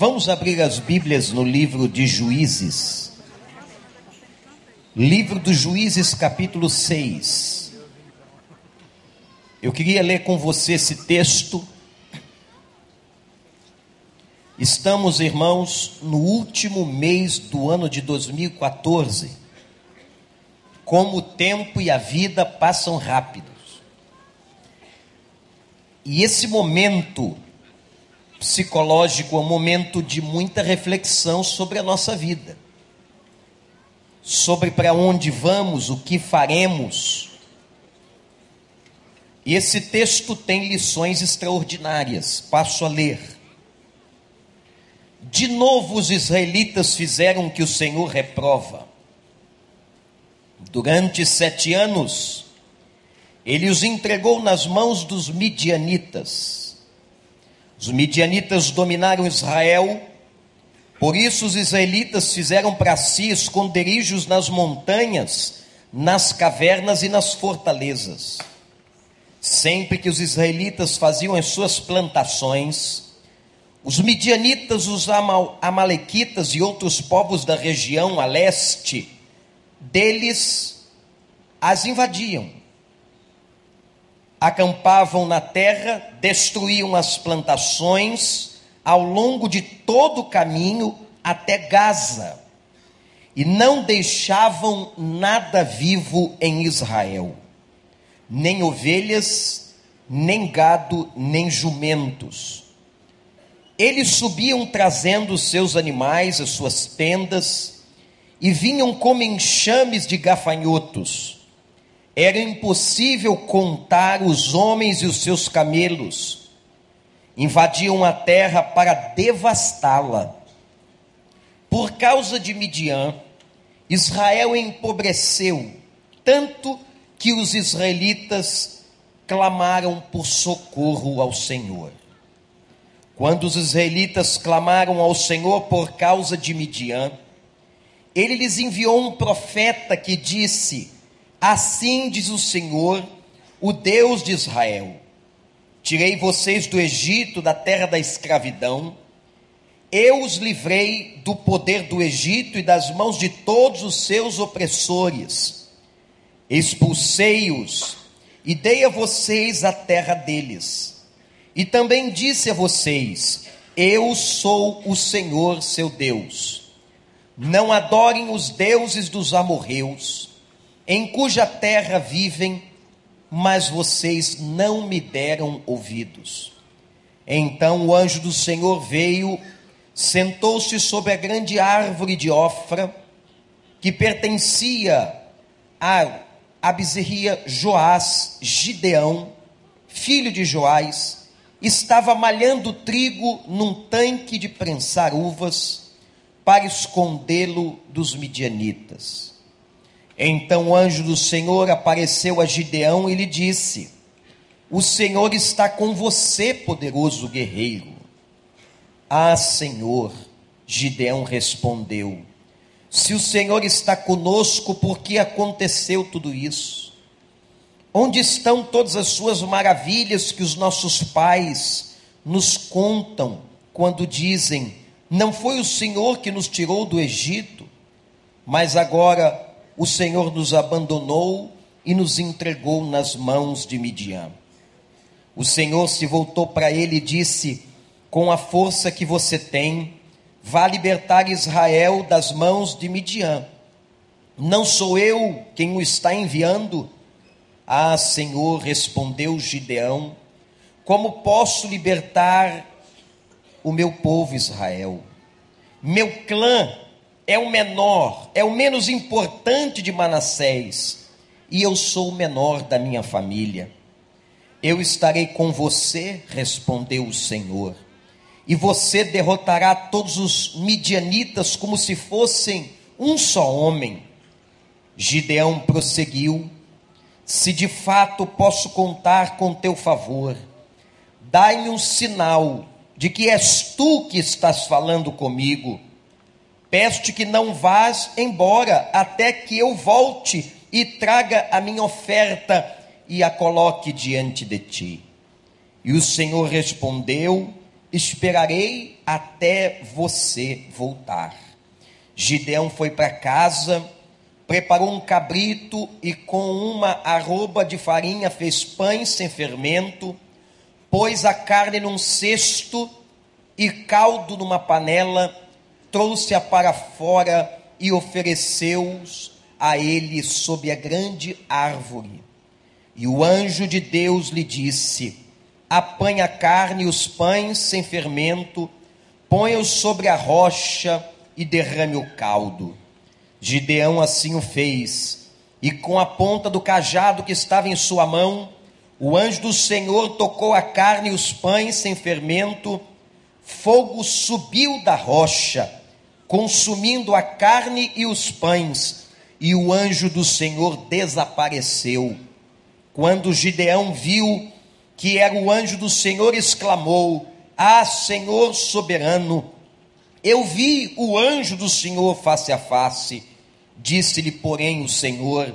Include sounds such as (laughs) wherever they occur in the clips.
Vamos abrir as Bíblias no livro de Juízes. Livro dos Juízes, capítulo 6. Eu queria ler com você esse texto. Estamos, irmãos, no último mês do ano de 2014. Como o tempo e a vida passam rápidos. E esse momento psicológico é um momento de muita reflexão sobre a nossa vida, sobre para onde vamos, o que faremos. E esse texto tem lições extraordinárias. Passo a ler. De novo os israelitas fizeram o que o Senhor reprova. Durante sete anos, ele os entregou nas mãos dos midianitas os midianitas dominaram Israel, por isso os israelitas fizeram para si esconderijos nas montanhas, nas cavernas e nas fortalezas. Sempre que os israelitas faziam as suas plantações, os midianitas, os amalequitas e outros povos da região a leste deles as invadiam acampavam na terra, destruíam as plantações ao longo de todo o caminho até Gaza, e não deixavam nada vivo em Israel, nem ovelhas, nem gado, nem jumentos. Eles subiam trazendo os seus animais, as suas tendas, e vinham como enxames de gafanhotos era impossível contar os homens e os seus camelos. Invadiam a terra para devastá-la. Por causa de Midian, Israel empobreceu, tanto que os israelitas clamaram por socorro ao Senhor. Quando os israelitas clamaram ao Senhor por causa de Midian, ele lhes enviou um profeta que disse: Assim diz o Senhor, o Deus de Israel: Tirei vocês do Egito, da terra da escravidão. Eu os livrei do poder do Egito e das mãos de todos os seus opressores. Expulsei-os e dei a vocês a terra deles. E também disse a vocês: Eu sou o Senhor seu Deus. Não adorem os deuses dos amorreus em cuja terra vivem, mas vocês não me deram ouvidos. Então o anjo do Senhor veio, sentou-se sobre a grande árvore de Ofra, que pertencia a Abizerria Joás Gideão, filho de Joás, estava malhando trigo num tanque de prensar uvas para escondê-lo dos midianitas. Então o anjo do Senhor apareceu a Gideão e lhe disse: O Senhor está com você, poderoso guerreiro. Ah, Senhor, Gideão respondeu: Se o Senhor está conosco, por que aconteceu tudo isso? Onde estão todas as suas maravilhas que os nossos pais nos contam quando dizem: Não foi o Senhor que nos tirou do Egito, mas agora o Senhor nos abandonou e nos entregou nas mãos de Midian. O Senhor se voltou para ele e disse: Com a força que você tem, vá libertar Israel das mãos de Midian. Não sou eu quem o está enviando? Ah, Senhor, respondeu Gideão: Como posso libertar o meu povo Israel? Meu clã é o menor, é o menos importante de Manassés, e eu sou o menor da minha família. Eu estarei com você, respondeu o Senhor, e você derrotará todos os midianitas como se fossem um só homem. Gideão prosseguiu: Se de fato posso contar com teu favor, dai-me um sinal de que és tu que estás falando comigo Peço-te que não vás embora até que eu volte e traga a minha oferta e a coloque diante de ti. E o Senhor respondeu: esperarei até você voltar. Gideão foi para casa, preparou um cabrito e com uma arroba de farinha fez pães sem fermento, pôs a carne num cesto e caldo numa panela, trouxe-a para fora e ofereceu-os a ele sob a grande árvore. E o anjo de Deus lhe disse: Apanha a carne e os pães sem fermento, põe-os sobre a rocha e derrame o caldo. Gideão assim o fez, e com a ponta do cajado que estava em sua mão, o anjo do Senhor tocou a carne e os pães sem fermento, fogo subiu da rocha, consumindo a carne e os pães, e o anjo do Senhor desapareceu. Quando Gideão viu que era o anjo do Senhor, exclamou: Ah, Senhor soberano, eu vi o anjo do Senhor face a face. Disse-lhe, porém, o Senhor: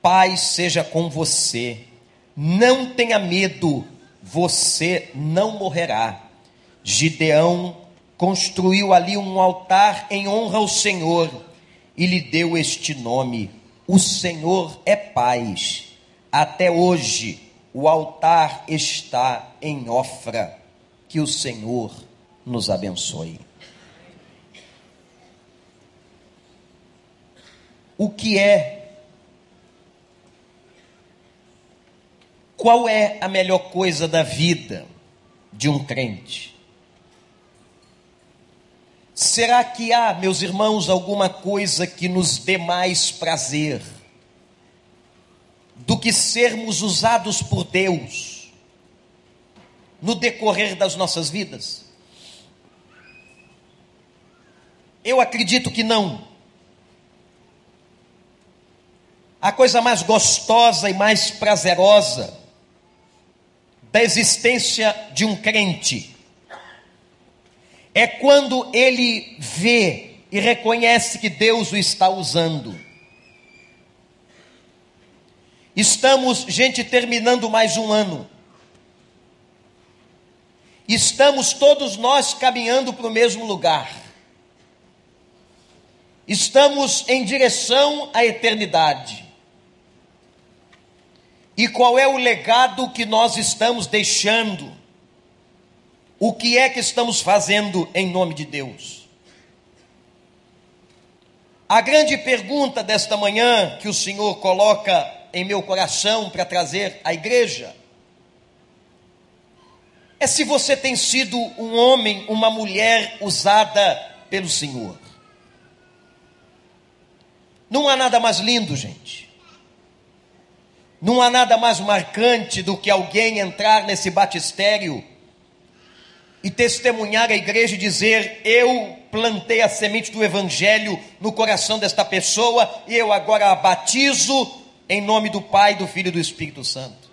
Paz seja com você, não tenha medo, você não morrerá. Gideão construiu ali um altar em honra ao Senhor e lhe deu este nome: O Senhor é paz. Até hoje o altar está em Ofra. Que o Senhor nos abençoe. O que é? Qual é a melhor coisa da vida de um crente? Será que há, meus irmãos, alguma coisa que nos dê mais prazer? do que sermos usados por Deus no decorrer das nossas vidas? Eu acredito que não. A coisa mais gostosa e mais prazerosa da existência de um crente é quando ele vê e reconhece que Deus o está usando Estamos, gente, terminando mais um ano. Estamos todos nós caminhando para o mesmo lugar. Estamos em direção à eternidade. E qual é o legado que nós estamos deixando? O que é que estamos fazendo em nome de Deus? A grande pergunta desta manhã que o Senhor coloca em meu coração para trazer à igreja é se você tem sido um homem, uma mulher usada pelo Senhor. Não há nada mais lindo, gente. Não há nada mais marcante do que alguém entrar nesse batistério e testemunhar a igreja e dizer: Eu plantei a semente do Evangelho no coração desta pessoa e eu agora a batizo em nome do Pai, do Filho e do Espírito Santo.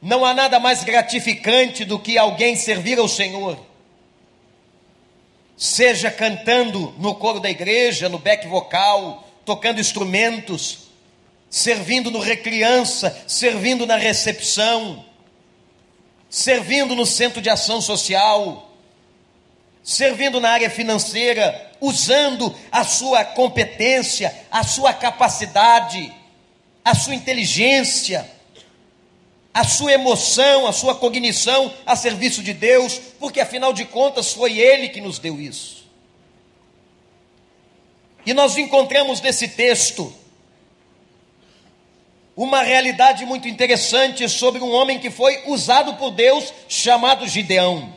Não há nada mais gratificante do que alguém servir ao Senhor, seja cantando no coro da igreja, no back vocal, tocando instrumentos, servindo no recriança, servindo na recepção, servindo no centro de ação social, servindo na área financeira, usando a sua competência, a sua capacidade, a sua inteligência, a sua emoção, a sua cognição a serviço de Deus, porque afinal de contas foi Ele que nos deu isso. E nós encontramos nesse texto uma realidade muito interessante sobre um homem que foi usado por Deus, chamado Gideão.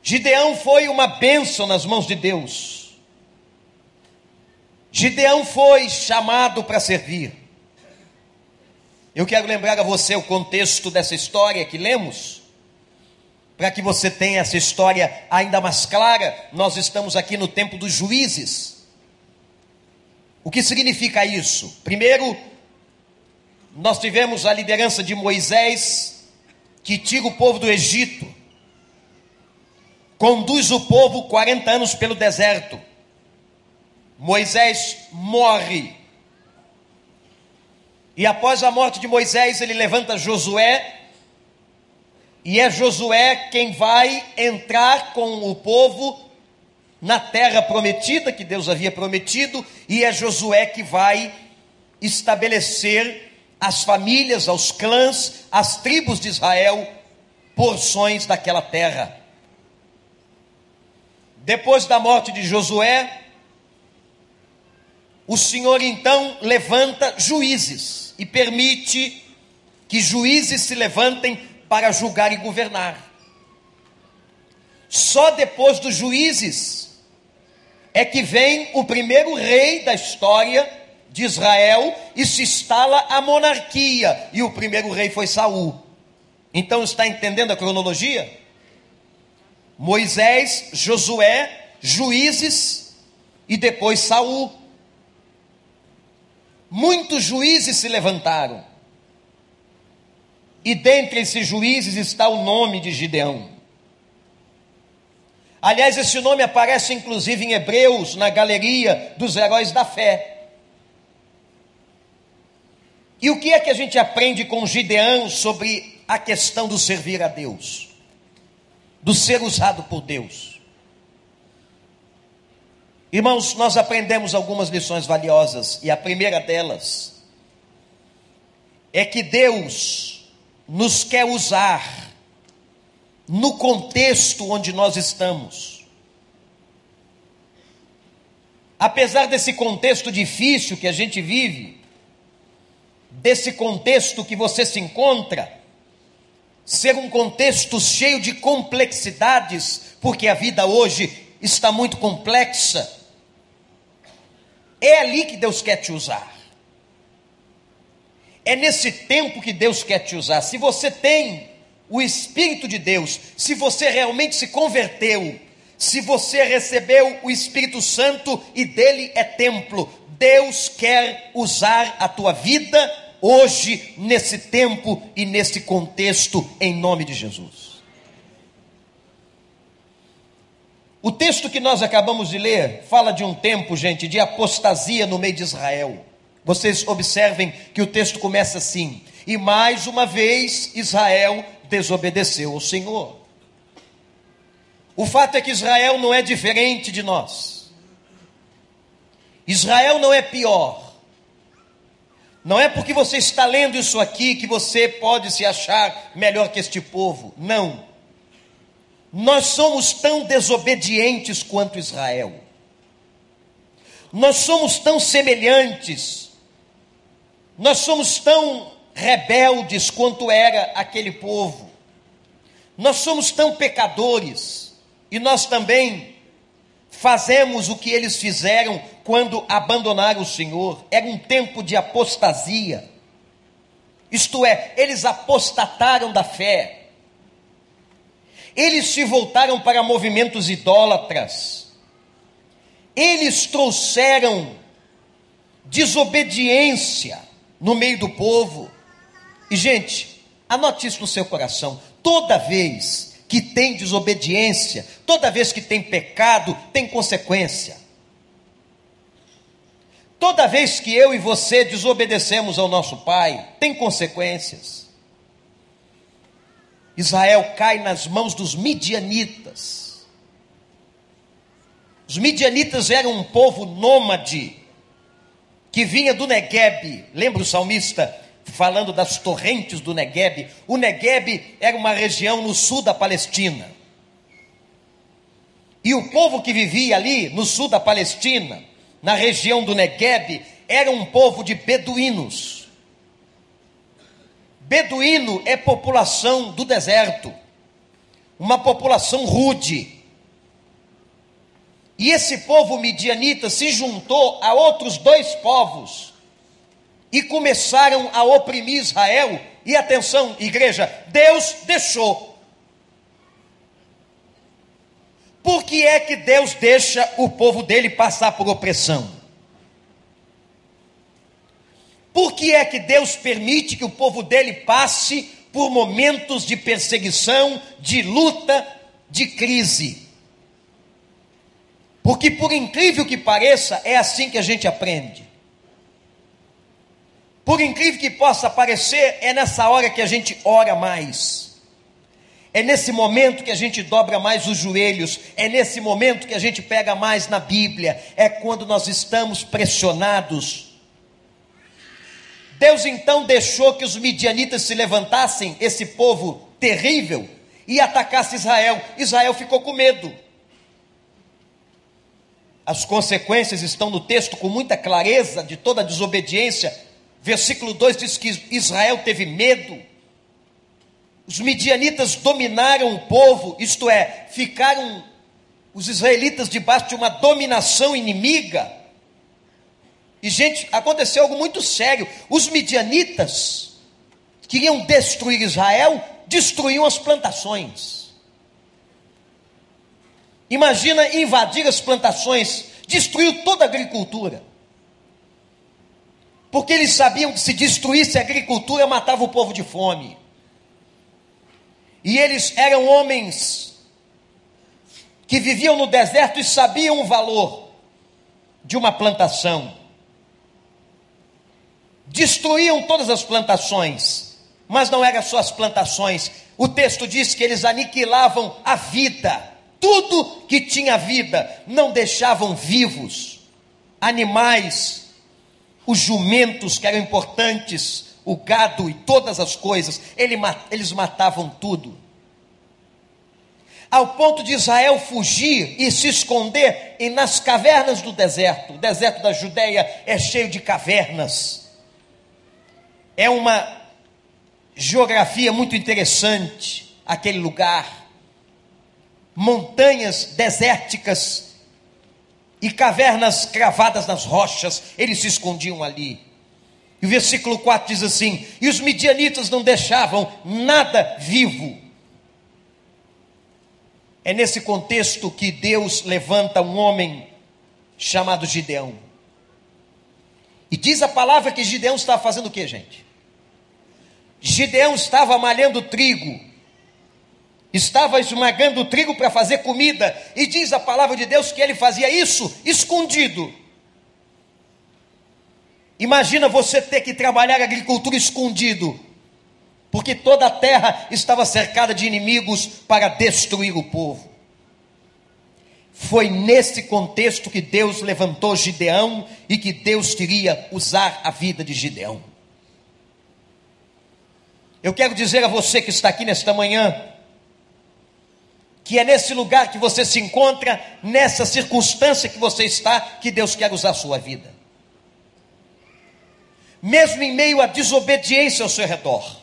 Gideão foi uma bênção nas mãos de Deus. Gideão foi chamado para servir. Eu quero lembrar a você o contexto dessa história que lemos, para que você tenha essa história ainda mais clara. Nós estamos aqui no tempo dos juízes. O que significa isso? Primeiro, nós tivemos a liderança de Moisés, que tira o povo do Egito conduz o povo 40 anos pelo deserto. Moisés morre. E após a morte de Moisés, ele levanta Josué E é Josué quem vai entrar com o povo na terra prometida que Deus havia prometido, e é Josué que vai estabelecer às famílias, aos clãs, às tribos de Israel, porções daquela terra. Depois da morte de Josué, o Senhor então levanta juízes e permite que juízes se levantem para julgar e governar. Só depois dos juízes é que vem o primeiro rei da história de Israel e se instala a monarquia, e o primeiro rei foi Saul. Então está entendendo a cronologia? Moisés, Josué, juízes e depois Saul. Muitos juízes se levantaram. E dentre esses juízes está o nome de Gideão. Aliás, esse nome aparece inclusive em Hebreus, na galeria dos heróis da fé. E o que é que a gente aprende com Gideão sobre a questão do servir a Deus? Do ser usado por Deus? Irmãos, nós aprendemos algumas lições valiosas, e a primeira delas é que Deus nos quer usar no contexto onde nós estamos. Apesar desse contexto difícil que a gente vive, desse contexto que você se encontra, ser um contexto cheio de complexidades, porque a vida hoje está muito complexa. É ali que Deus quer te usar. É nesse tempo que Deus quer te usar. Se você tem o Espírito de Deus, se você realmente se converteu, se você recebeu o Espírito Santo e dele é templo, Deus quer usar a tua vida hoje, nesse tempo e nesse contexto, em nome de Jesus. O texto que nós acabamos de ler fala de um tempo, gente, de apostasia no meio de Israel. Vocês observem que o texto começa assim: E mais uma vez Israel desobedeceu ao Senhor. O fato é que Israel não é diferente de nós. Israel não é pior. Não é porque você está lendo isso aqui que você pode se achar melhor que este povo. Não. Nós somos tão desobedientes quanto Israel. Nós somos tão semelhantes. Nós somos tão rebeldes quanto era aquele povo. Nós somos tão pecadores. E nós também fazemos o que eles fizeram quando abandonaram o Senhor. Era um tempo de apostasia. Isto é, eles apostataram da fé. Eles se voltaram para movimentos idólatras. Eles trouxeram desobediência no meio do povo. E, gente, anote isso no seu coração. Toda vez que tem desobediência, toda vez que tem pecado, tem consequência. Toda vez que eu e você desobedecemos ao nosso pai, tem consequências. Israel cai nas mãos dos midianitas. Os midianitas eram um povo nômade que vinha do Negueb. Lembra o salmista falando das torrentes do Negueb? O Negueb era uma região no sul da Palestina. E o povo que vivia ali no sul da Palestina na região do Negueb, era um povo de beduínos. Beduíno é população do deserto, uma população rude. E esse povo midianita se juntou a outros dois povos e começaram a oprimir Israel. E atenção, igreja, Deus deixou. Por que é que Deus deixa o povo dele passar por opressão? Por que é que Deus permite que o povo dele passe por momentos de perseguição, de luta, de crise? Porque, por incrível que pareça, é assim que a gente aprende. Por incrível que possa parecer, é nessa hora que a gente ora mais. É nesse momento que a gente dobra mais os joelhos, é nesse momento que a gente pega mais na Bíblia, é quando nós estamos pressionados. Deus então deixou que os midianitas se levantassem, esse povo terrível, e atacasse Israel. Israel ficou com medo. As consequências estão no texto com muita clareza de toda a desobediência. Versículo 2 diz que Israel teve medo. Os midianitas dominaram o povo, isto é, ficaram os israelitas debaixo de uma dominação inimiga. E, gente, aconteceu algo muito sério. Os midianitas queriam destruir Israel, destruíam as plantações. Imagina invadir as plantações, destruiu toda a agricultura. Porque eles sabiam que se destruísse a agricultura, matava o povo de fome. E eles eram homens que viviam no deserto e sabiam o valor de uma plantação. Destruíam todas as plantações, mas não eram só as plantações. O texto diz que eles aniquilavam a vida, tudo que tinha vida, não deixavam vivos. Animais, os jumentos que eram importantes, o gado e todas as coisas, eles matavam tudo. Ao ponto de Israel fugir e se esconder e nas cavernas do deserto. O deserto da Judéia é cheio de cavernas. É uma geografia muito interessante aquele lugar. Montanhas desérticas e cavernas cravadas nas rochas, eles se escondiam ali. E o versículo 4 diz assim: E os midianitas não deixavam nada vivo. É nesse contexto que Deus levanta um homem chamado Gideão. E diz a palavra que Gideão estava fazendo o que, gente? Gideão estava malhando trigo, estava esmagando trigo para fazer comida, e diz a palavra de Deus que ele fazia isso escondido. Imagina você ter que trabalhar agricultura escondido, porque toda a terra estava cercada de inimigos para destruir o povo. Foi nesse contexto que Deus levantou Gideão e que Deus queria usar a vida de Gideão. Eu quero dizer a você que está aqui nesta manhã, que é nesse lugar que você se encontra, nessa circunstância que você está, que Deus quer usar a sua vida mesmo em meio à desobediência ao seu redor,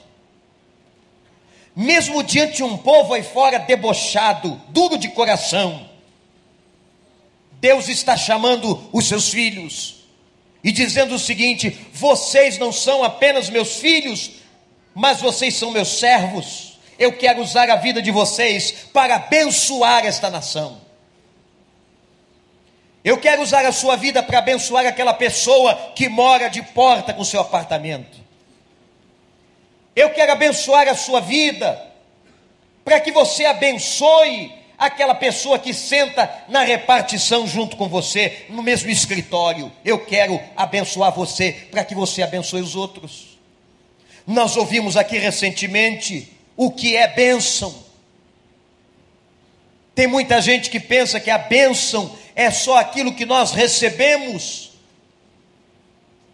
mesmo diante de um povo aí fora debochado, duro de coração, Deus está chamando os seus filhos e dizendo o seguinte: vocês não são apenas meus filhos, mas vocês são meus servos. Eu quero usar a vida de vocês para abençoar esta nação. Eu quero usar a sua vida para abençoar aquela pessoa que mora de porta com seu apartamento. Eu quero abençoar a sua vida para que você abençoe aquela pessoa que senta na repartição junto com você, no mesmo escritório. Eu quero abençoar você para que você abençoe os outros. Nós ouvimos aqui recentemente o que é bênção. Tem muita gente que pensa que a bênção é só aquilo que nós recebemos.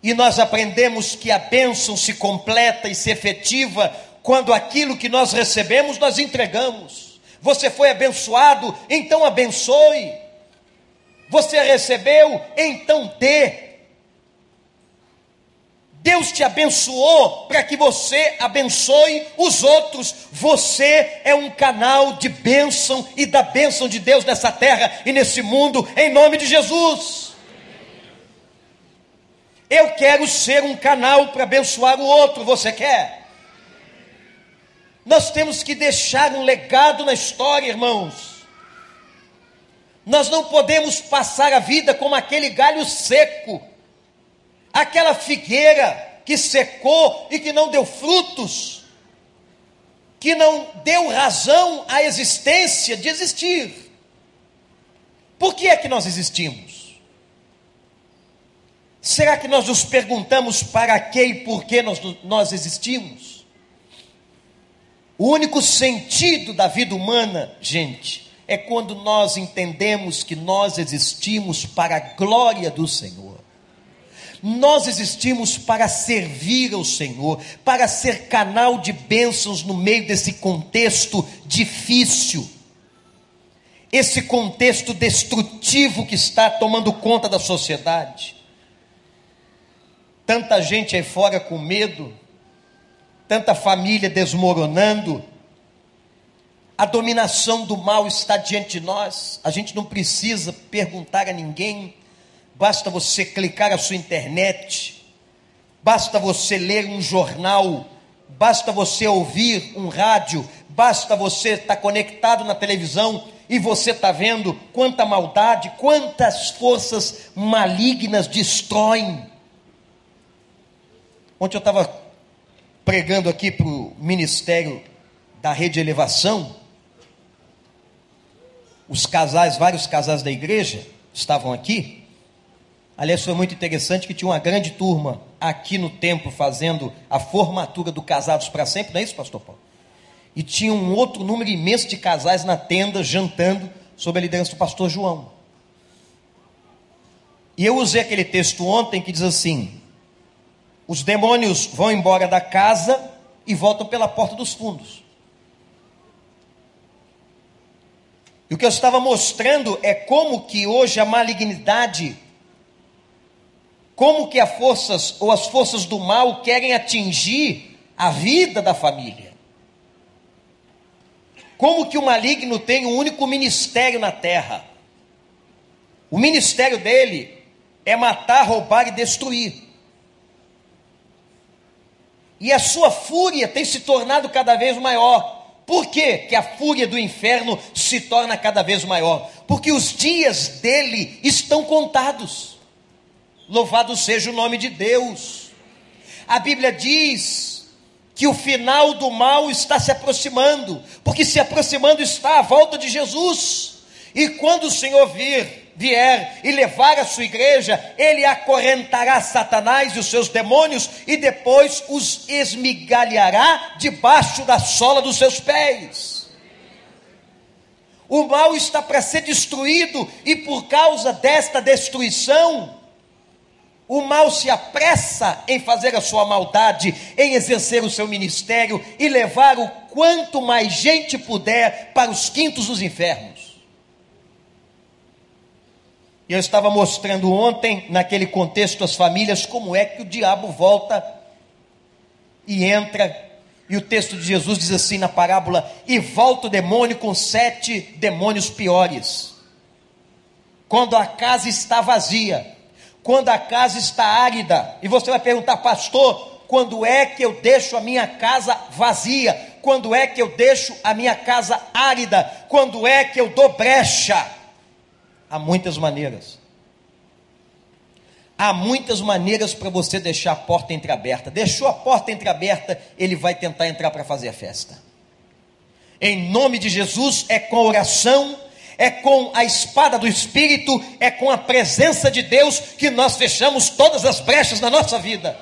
E nós aprendemos que a bênção se completa e se efetiva quando aquilo que nós recebemos nós entregamos. Você foi abençoado, então abençoe. Você recebeu, então dê. Deus te abençoou para que você abençoe os outros. Você é um canal de bênção e da bênção de Deus nessa terra e nesse mundo, em nome de Jesus. Eu quero ser um canal para abençoar o outro, você quer? Nós temos que deixar um legado na história, irmãos. Nós não podemos passar a vida como aquele galho seco aquela figueira que secou e que não deu frutos, que não deu razão à existência de existir. Por que é que nós existimos? Será que nós nos perguntamos para que e por que nós, nós existimos? O único sentido da vida humana, gente, é quando nós entendemos que nós existimos para a glória do Senhor. Nós existimos para servir ao Senhor, para ser canal de bênçãos no meio desse contexto difícil, esse contexto destrutivo que está tomando conta da sociedade. Tanta gente aí fora com medo, tanta família desmoronando, a dominação do mal está diante de nós, a gente não precisa perguntar a ninguém, basta você clicar a sua internet, basta você ler um jornal, basta você ouvir um rádio, basta você estar conectado na televisão e você está vendo quanta maldade, quantas forças malignas destroem. Ontem eu estava pregando aqui para o ministério da rede elevação, os casais, vários casais da igreja estavam aqui. Aliás, foi muito interessante que tinha uma grande turma aqui no templo fazendo a formatura do Casados para Sempre, não é isso, pastor Paulo? E tinha um outro número imenso de casais na tenda, jantando, sob a liderança do pastor João. E eu usei aquele texto ontem que diz assim: os demônios vão embora da casa e voltam pela porta dos fundos. E o que eu estava mostrando é como que hoje a malignidade, como que as forças ou as forças do mal querem atingir a vida da família. Como que o maligno tem um único ministério na terra? O ministério dele é matar, roubar e destruir. E a sua fúria tem se tornado cada vez maior. Por quê? que a fúria do inferno se torna cada vez maior? Porque os dias dele estão contados. Louvado seja o nome de Deus. A Bíblia diz que o final do mal está se aproximando, porque se aproximando está a volta de Jesus. E quando o Senhor vir, vier e levar a sua igreja, ele acorrentará Satanás e os seus demônios e depois os esmigalhará debaixo da sola dos seus pés. O mal está para ser destruído e por causa desta destruição, o mal se apressa em fazer a sua maldade, em exercer o seu ministério e levar o quanto mais gente puder para os quintos dos infernos. E eu estava mostrando ontem, naquele contexto, as famílias, como é que o diabo volta e entra. E o texto de Jesus diz assim na parábola: E volta o demônio com sete demônios piores. Quando a casa está vazia, quando a casa está árida, e você vai perguntar, pastor, quando é que eu deixo a minha casa vazia? Quando é que eu deixo a minha casa árida? Quando é que eu dou brecha? Há muitas maneiras. Há muitas maneiras para você deixar a porta entreaberta. Deixou a porta entreaberta, ele vai tentar entrar para fazer a festa. Em nome de Jesus, é com oração, é com a espada do Espírito, é com a presença de Deus que nós fechamos todas as brechas na nossa vida.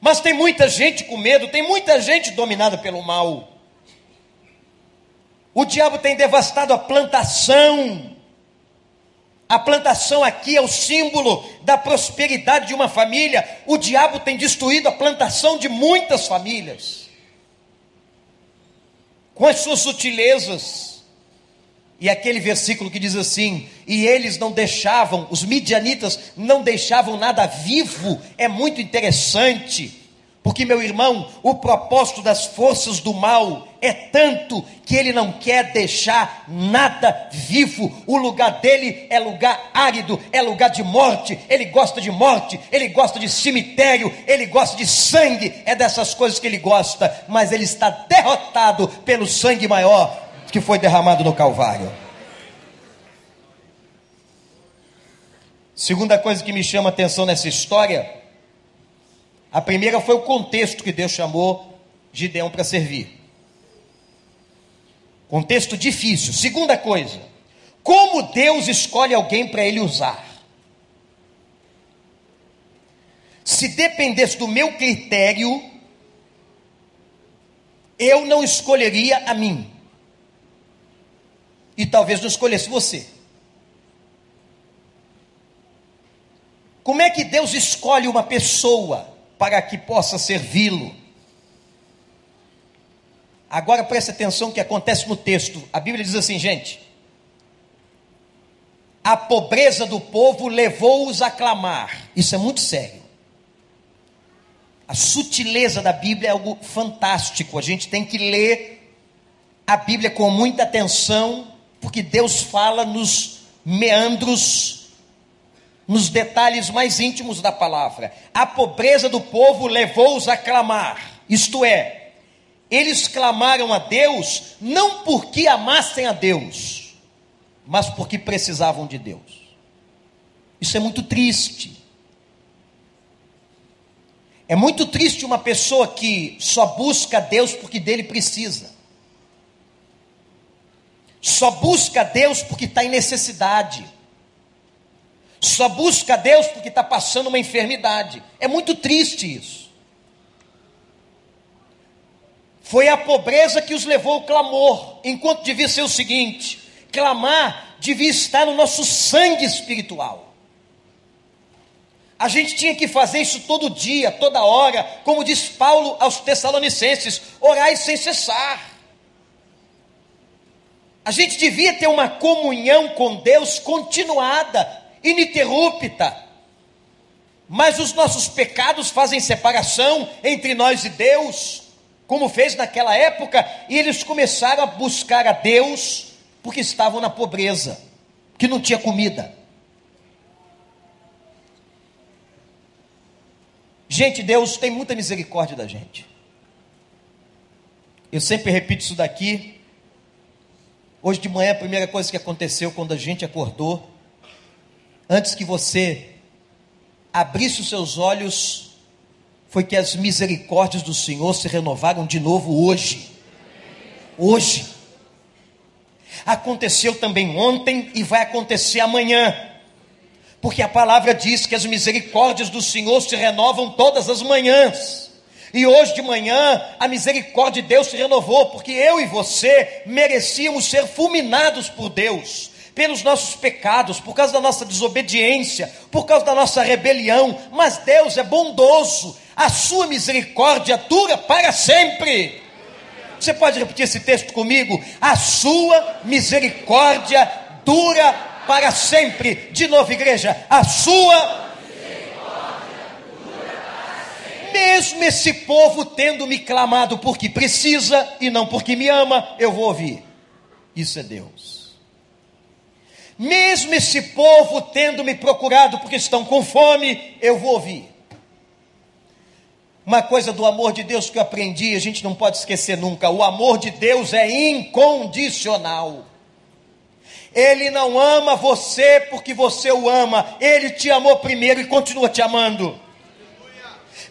Mas tem muita gente com medo, tem muita gente dominada pelo mal. O diabo tem devastado a plantação. A plantação aqui é o símbolo da prosperidade de uma família. O diabo tem destruído a plantação de muitas famílias. Com as suas sutilezas. E aquele versículo que diz assim: E eles não deixavam, os midianitas não deixavam nada vivo, é muito interessante. Porque, meu irmão, o propósito das forças do mal é tanto que ele não quer deixar nada vivo. O lugar dele é lugar árido, é lugar de morte. Ele gosta de morte, ele gosta de cemitério, ele gosta de sangue. É dessas coisas que ele gosta. Mas ele está derrotado pelo sangue maior que foi derramado no Calvário. Segunda coisa que me chama a atenção nessa história a primeira foi o contexto que Deus chamou Gideão para servir. Contexto difícil. Segunda coisa, como Deus escolhe alguém para ele usar? Se dependesse do meu critério, eu não escolheria a mim. E talvez não escolhesse você. Como é que Deus escolhe uma pessoa para que possa servi-lo? Agora preste atenção no que acontece no texto. A Bíblia diz assim, gente: a pobreza do povo levou-os a clamar. Isso é muito sério. A sutileza da Bíblia é algo fantástico. A gente tem que ler a Bíblia com muita atenção, porque Deus fala nos meandros, nos detalhes mais íntimos da palavra. A pobreza do povo levou-os a clamar, isto é, eles clamaram a Deus não porque amassem a Deus, mas porque precisavam de Deus. Isso é muito triste. É muito triste uma pessoa que só busca Deus porque dele precisa. Só busca Deus porque está em necessidade. Só busca Deus porque está passando uma enfermidade. É muito triste isso. Foi a pobreza que os levou ao clamor, enquanto devia ser o seguinte: clamar devia estar no nosso sangue espiritual. A gente tinha que fazer isso todo dia, toda hora, como diz Paulo aos Tessalonicenses: orai sem cessar. A gente devia ter uma comunhão com Deus continuada, ininterrupta. Mas os nossos pecados fazem separação entre nós e Deus, como fez naquela época, e eles começaram a buscar a Deus porque estavam na pobreza, que não tinha comida. Gente, Deus tem muita misericórdia da gente. Eu sempre repito isso daqui. Hoje de manhã, a primeira coisa que aconteceu quando a gente acordou, antes que você abrisse os seus olhos, foi que as misericórdias do Senhor se renovaram de novo hoje. Hoje. Aconteceu também ontem e vai acontecer amanhã porque a palavra diz que as misericórdias do Senhor se renovam todas as manhãs. E hoje de manhã a misericórdia de Deus se renovou, porque eu e você merecíamos ser fulminados por Deus, pelos nossos pecados, por causa da nossa desobediência, por causa da nossa rebelião, mas Deus é bondoso, a sua misericórdia dura para sempre. Você pode repetir esse texto comigo? A sua misericórdia dura para sempre. De novo, igreja, a sua. Mesmo esse povo tendo me clamado porque precisa e não porque me ama, eu vou ouvir. Isso é Deus. Mesmo esse povo tendo me procurado porque estão com fome, eu vou ouvir. Uma coisa do amor de Deus que eu aprendi, a gente não pode esquecer nunca: o amor de Deus é incondicional. Ele não ama você porque você o ama, ele te amou primeiro e continua te amando.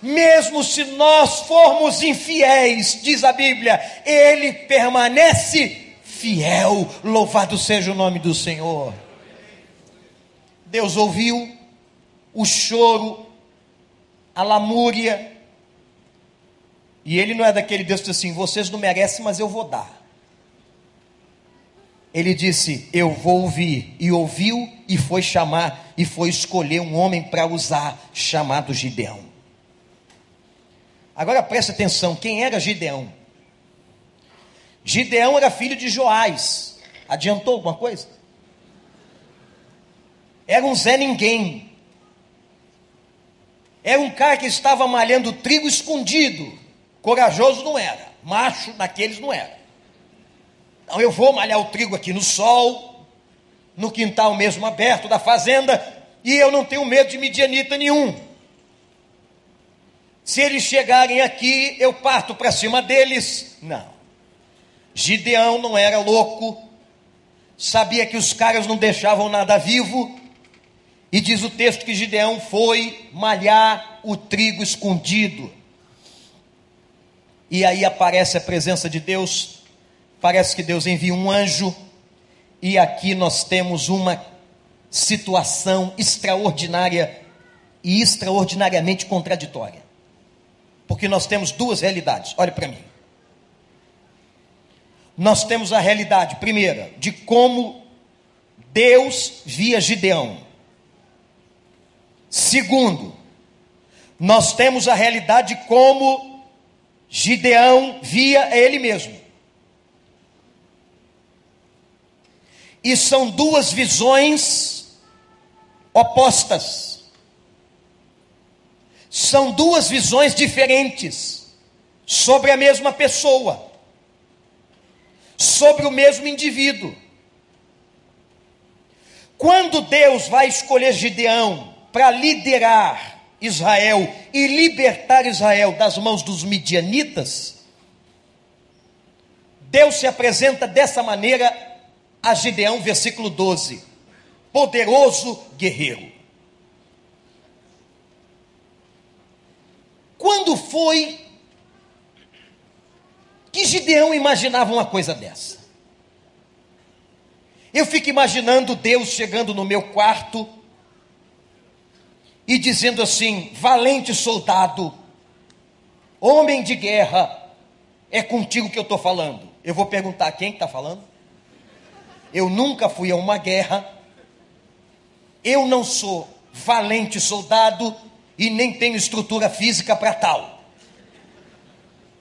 Mesmo se nós formos infiéis, diz a Bíblia, ele permanece fiel. Louvado seja o nome do Senhor. Deus ouviu o choro, a lamúria, e ele não é daquele Deus que diz assim: vocês não merecem, mas eu vou dar. Ele disse: Eu vou ouvir. E ouviu e foi chamar, e foi escolher um homem para usar, chamado Gideão. Agora preste atenção: quem era Gideão? Gideão era filho de Joás. Adiantou alguma coisa? Era um Zé Ninguém. Era um cara que estava malhando trigo escondido. Corajoso não era. Macho daqueles não era. Então eu vou malhar o trigo aqui no sol, no quintal mesmo aberto da fazenda, e eu não tenho medo de medianita nenhum. Se eles chegarem aqui, eu parto para cima deles. Não. Gideão não era louco, sabia que os caras não deixavam nada vivo, e diz o texto que Gideão foi malhar o trigo escondido. E aí aparece a presença de Deus Parece que Deus envia um anjo, e aqui nós temos uma situação extraordinária e extraordinariamente contraditória. Porque nós temos duas realidades. Olhe para mim. Nós temos a realidade, primeira, de como Deus via Gideão. Segundo, nós temos a realidade de como Gideão via ele mesmo. E são duas visões opostas. São duas visões diferentes sobre a mesma pessoa sobre o mesmo indivíduo. Quando Deus vai escolher Gideão para liderar Israel e libertar Israel das mãos dos midianitas, Deus se apresenta dessa maneira a Gideão, versículo 12: poderoso guerreiro. Quando foi Gideão imaginava uma coisa dessa? Eu fico imaginando Deus chegando no meu quarto e dizendo assim: valente soldado, homem de guerra, é contigo que eu estou falando. Eu vou perguntar quem está falando? Eu nunca fui a uma guerra, eu não sou valente soldado e nem tenho estrutura física para tal.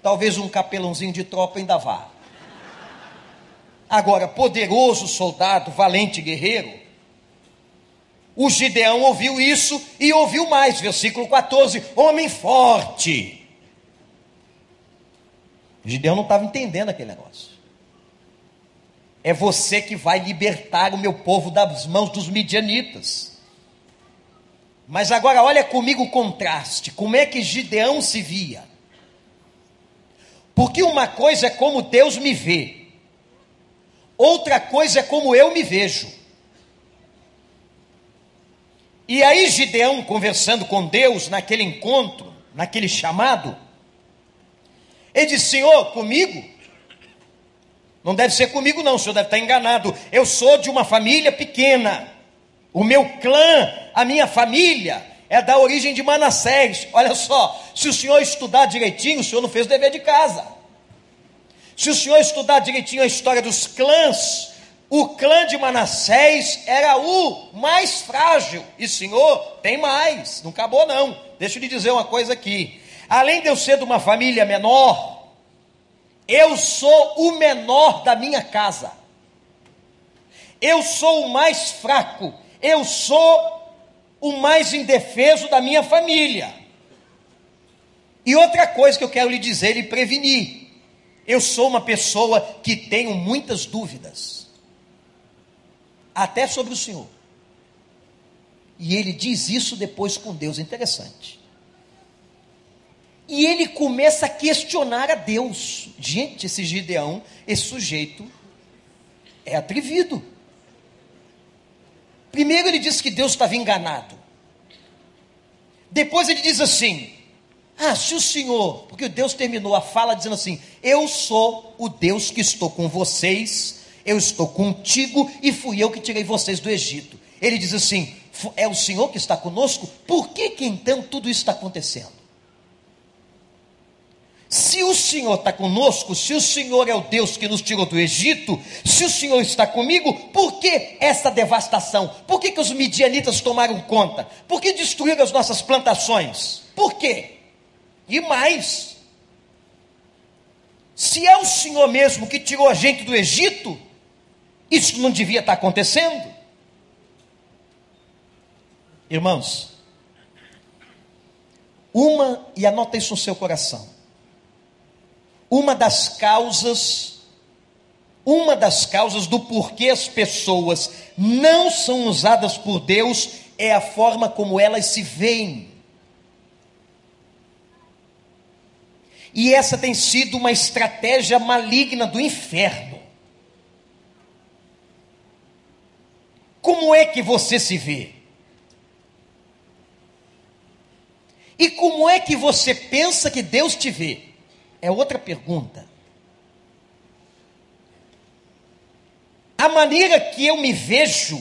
Talvez um capelãozinho de tropa ainda vá. Agora, poderoso soldado, valente guerreiro, o Gideão ouviu isso e ouviu mais, versículo 14: homem forte. Gideão não estava entendendo aquele negócio. É você que vai libertar o meu povo das mãos dos midianitas. Mas agora olha comigo o contraste: como é que Gideão se via? Porque uma coisa é como Deus me vê, outra coisa é como eu me vejo. E aí, Gideão, conversando com Deus naquele encontro, naquele chamado, ele disse: Senhor, comigo? Não deve ser comigo, não, o senhor deve estar enganado. Eu sou de uma família pequena. O meu clã, a minha família, é da origem de Manassés. Olha só, se o senhor estudar direitinho, o senhor não fez o dever de casa. Se o senhor estudar direitinho a história dos clãs, o clã de Manassés era o mais frágil. E senhor, tem mais, não acabou não. Deixa eu lhe dizer uma coisa aqui. Além de eu ser de uma família menor, eu sou o menor da minha casa. Eu sou o mais fraco. Eu sou o mais indefeso da minha família. E outra coisa que eu quero lhe dizer e prevenir: eu sou uma pessoa que tenho muitas dúvidas, até sobre o Senhor. E ele diz isso depois com Deus, interessante. E ele começa a questionar a Deus. Gente, esse Gideão, esse sujeito, é atrevido. Primeiro ele diz que Deus estava enganado. Depois ele diz assim: Ah, se o Senhor, porque Deus terminou a fala dizendo assim: Eu sou o Deus que estou com vocês, eu estou contigo e fui eu que tirei vocês do Egito. Ele diz assim: É o Senhor que está conosco? Por que, que então tudo isso está acontecendo? Se o Senhor está conosco, se o Senhor é o Deus que nos tirou do Egito, se o Senhor está comigo, por que essa devastação? Por que, que os midianitas tomaram conta? Por que destruíram as nossas plantações? Por quê? E mais, se é o Senhor mesmo que tirou a gente do Egito, isso não devia estar acontecendo? Irmãos, uma, e anota isso no seu coração, uma das causas, uma das causas do porquê as pessoas não são usadas por Deus é a forma como elas se veem. E essa tem sido uma estratégia maligna do inferno. Como é que você se vê? E como é que você pensa que Deus te vê? É outra pergunta. A maneira que eu me vejo,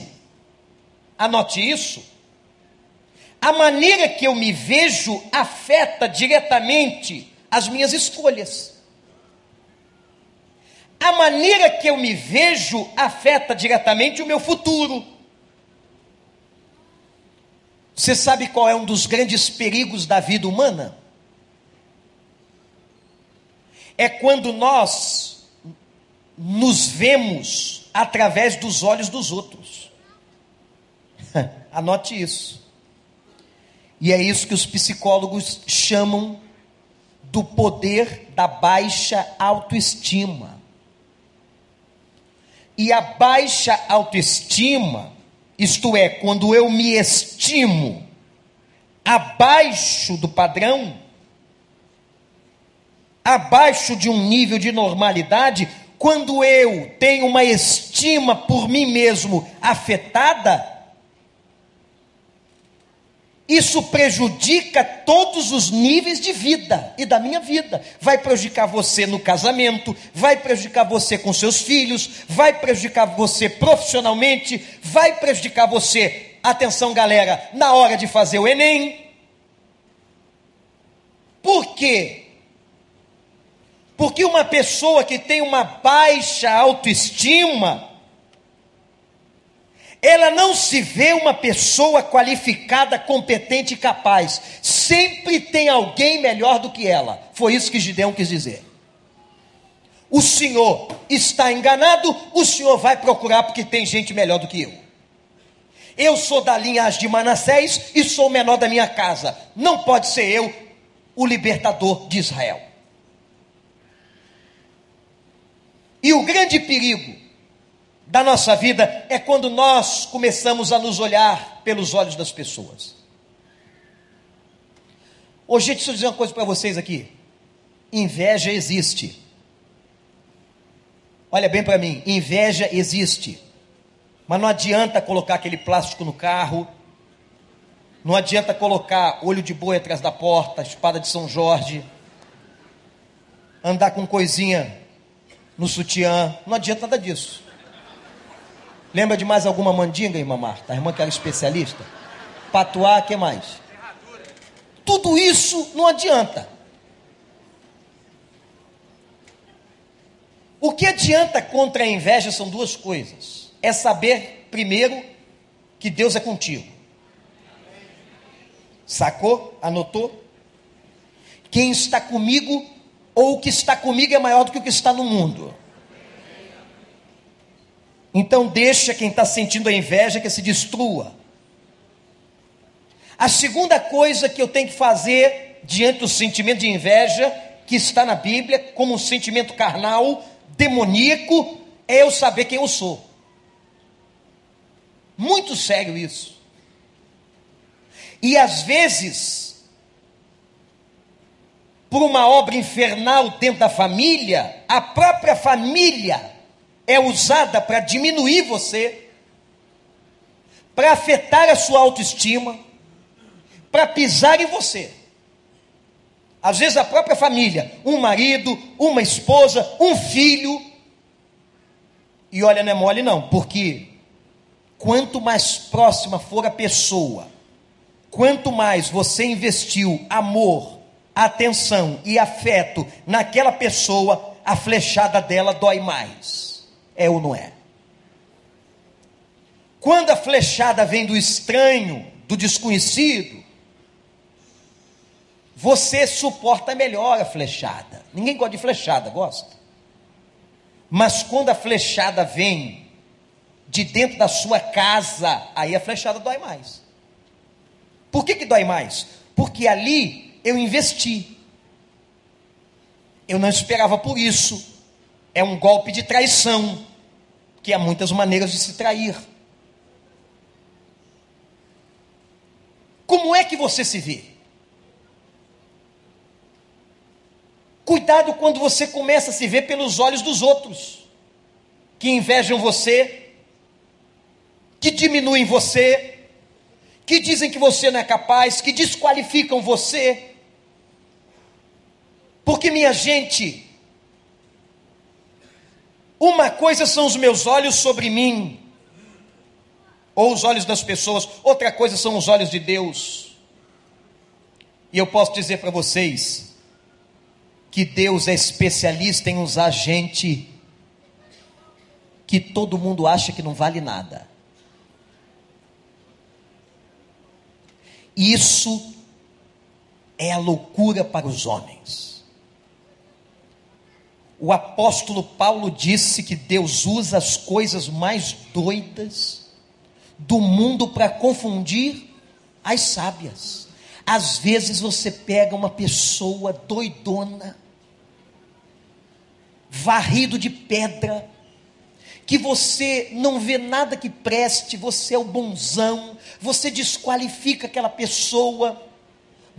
anote isso, a maneira que eu me vejo afeta diretamente as minhas escolhas. a maneira que eu me vejo afeta diretamente o meu futuro. Você sabe qual é um dos grandes perigos da vida humana? É quando nós nos vemos através dos olhos dos outros. (laughs) Anote isso. E é isso que os psicólogos chamam do poder da baixa autoestima. E a baixa autoestima, isto é, quando eu me estimo abaixo do padrão, abaixo de um nível de normalidade, quando eu tenho uma estima por mim mesmo afetada, isso prejudica todos os níveis de vida e da minha vida. Vai prejudicar você no casamento, vai prejudicar você com seus filhos, vai prejudicar você profissionalmente, vai prejudicar você, atenção galera, na hora de fazer o Enem. Por quê? Porque uma pessoa que tem uma baixa autoestima, ela não se vê uma pessoa qualificada, competente e capaz. Sempre tem alguém melhor do que ela. Foi isso que Gideão quis dizer. O senhor está enganado, o senhor vai procurar porque tem gente melhor do que eu. Eu sou da linhagem de Manassés e sou o menor da minha casa. Não pode ser eu o libertador de Israel. E o grande perigo da nossa vida é quando nós começamos a nos olhar pelos olhos das pessoas. Hoje, deixa eu dizer uma coisa para vocês aqui: inveja existe. Olha bem para mim: inveja existe. Mas não adianta colocar aquele plástico no carro, não adianta colocar olho de boi atrás da porta, espada de São Jorge, andar com coisinha no sutiã, não adianta nada disso. Lembra de mais alguma mandinga, irmã Marta? A irmã que era especialista? Patuar, que mais? Tudo isso não adianta. O que adianta contra a inveja são duas coisas. É saber, primeiro, que Deus é contigo. Sacou? Anotou? Quem está comigo ou o que está comigo é maior do que o que está no mundo. Então deixa quem está sentindo a inveja que se destrua. A segunda coisa que eu tenho que fazer diante do sentimento de inveja que está na Bíblia como um sentimento carnal, demoníaco, é eu saber quem eu sou. Muito sério isso. E às vezes, por uma obra infernal dentro da família, a própria família é usada para diminuir você, para afetar a sua autoestima, para pisar em você. Às vezes a própria família, um marido, uma esposa, um filho. E olha, não é mole não, porque quanto mais próxima for a pessoa, quanto mais você investiu amor, atenção e afeto naquela pessoa, a flechada dela dói mais. É ou não é? Quando a flechada vem do estranho, do desconhecido, você suporta melhor a flechada. Ninguém gosta de flechada, gosta? Mas quando a flechada vem de dentro da sua casa, aí a flechada dói mais. Por que, que dói mais? Porque ali eu investi. Eu não esperava por isso. É um golpe de traição que há muitas maneiras de se trair. Como é que você se vê? Cuidado quando você começa a se ver pelos olhos dos outros, que invejam você, que diminuem você, que dizem que você não é capaz, que desqualificam você. Porque, minha gente, uma coisa são os meus olhos sobre mim, ou os olhos das pessoas, outra coisa são os olhos de Deus. E eu posso dizer para vocês que Deus é especialista em usar gente que todo mundo acha que não vale nada. Isso é a loucura para os homens. O apóstolo Paulo disse que Deus usa as coisas mais doidas do mundo para confundir as sábias. Às vezes você pega uma pessoa doidona, varrido de pedra, que você não vê nada que preste, você é o bonzão, você desqualifica aquela pessoa,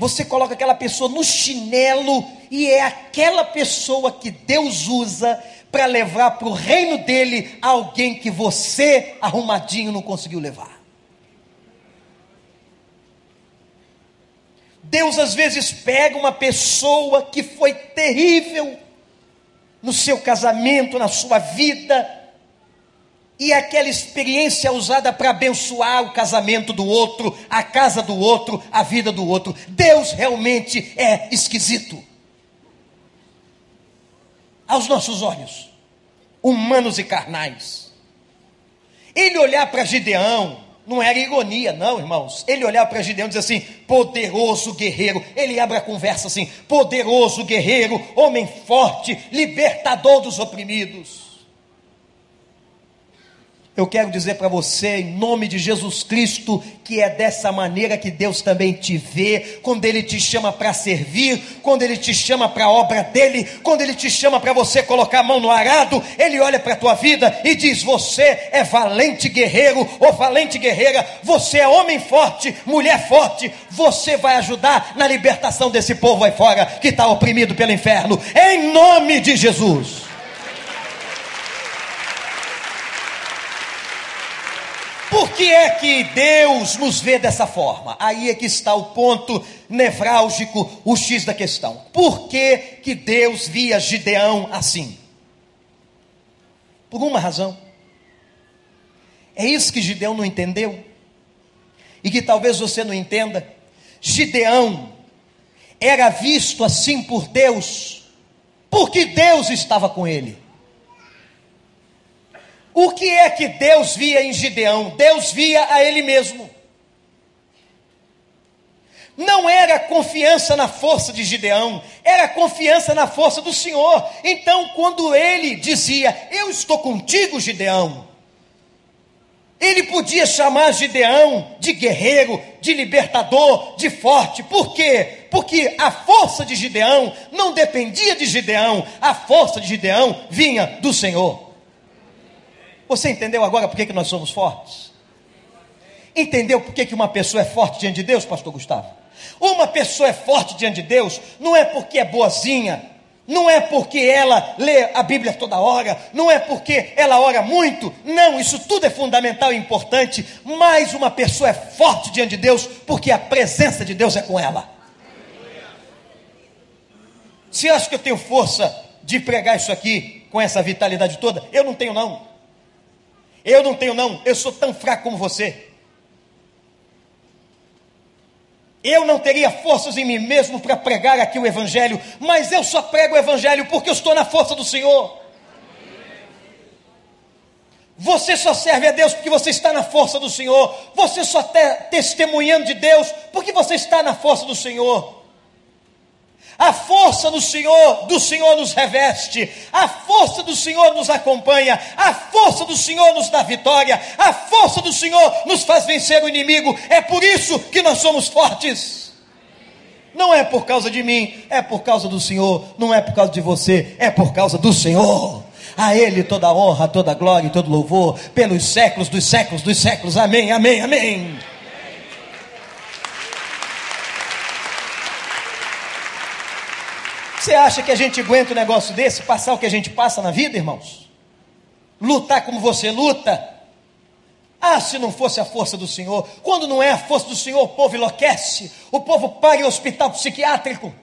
você coloca aquela pessoa no chinelo e é aquela pessoa que Deus usa para levar para o reino dele alguém que você, arrumadinho, não conseguiu levar. Deus às vezes pega uma pessoa que foi terrível no seu casamento, na sua vida, e aquela experiência é usada para abençoar o casamento do outro, a casa do outro, a vida do outro. Deus realmente é esquisito. Aos nossos olhos, humanos e carnais. Ele olhar para Gideão, não era ironia, não, irmãos. Ele olhar para Gideão e dizer assim: poderoso guerreiro. Ele abre a conversa assim: poderoso guerreiro, homem forte, libertador dos oprimidos. Eu quero dizer para você, em nome de Jesus Cristo, que é dessa maneira que Deus também te vê, quando Ele te chama para servir, quando Ele te chama para a obra dEle, quando Ele te chama para você colocar a mão no arado, Ele olha para a tua vida e diz: Você é valente guerreiro ou valente guerreira, você é homem forte, mulher forte, você vai ajudar na libertação desse povo aí fora que está oprimido pelo inferno, em nome de Jesus. Por que é que Deus nos vê dessa forma? Aí é que está o ponto nevrálgico, o X da questão. Por que, que Deus via Gideão assim? Por uma razão. É isso que Gideão não entendeu. E que talvez você não entenda. Gideão era visto assim por Deus, porque Deus estava com ele. O que é que Deus via em Gideão? Deus via a ele mesmo. Não era confiança na força de Gideão, era confiança na força do Senhor. Então, quando ele dizia: Eu estou contigo, Gideão, ele podia chamar Gideão de guerreiro, de libertador, de forte. Por quê? Porque a força de Gideão não dependia de Gideão, a força de Gideão vinha do Senhor. Você entendeu agora por que, que nós somos fortes? Entendeu por que, que uma pessoa é forte diante de Deus, pastor Gustavo? Uma pessoa é forte diante de Deus, não é porque é boazinha, não é porque ela lê a Bíblia toda hora, não é porque ela ora muito, não, isso tudo é fundamental e importante, mas uma pessoa é forte diante de Deus porque a presença de Deus é com ela. Você acha que eu tenho força de pregar isso aqui com essa vitalidade toda? Eu não tenho, não. Eu não tenho, não, eu sou tão fraco como você. Eu não teria forças em mim mesmo para pregar aqui o Evangelho, mas eu só prego o Evangelho porque eu estou na força do Senhor. Você só serve a Deus porque você está na força do Senhor. Você só está testemunhando de Deus porque você está na força do Senhor. A força do Senhor, do Senhor nos reveste, a força do Senhor nos acompanha, a força do Senhor nos dá vitória, a força do Senhor nos faz vencer o inimigo. É por isso que nós somos fortes. Não é por causa de mim, é por causa do Senhor, não é por causa de você, é por causa do Senhor. A Ele toda a honra, toda a glória e todo louvor, pelos séculos dos séculos dos séculos. Amém, amém, amém. Você acha que a gente aguenta um negócio desse, passar o que a gente passa na vida, irmãos? Lutar como você luta? Ah, se não fosse a força do Senhor, quando não é a força do Senhor, o povo enlouquece, o povo paga em hospital psiquiátrico.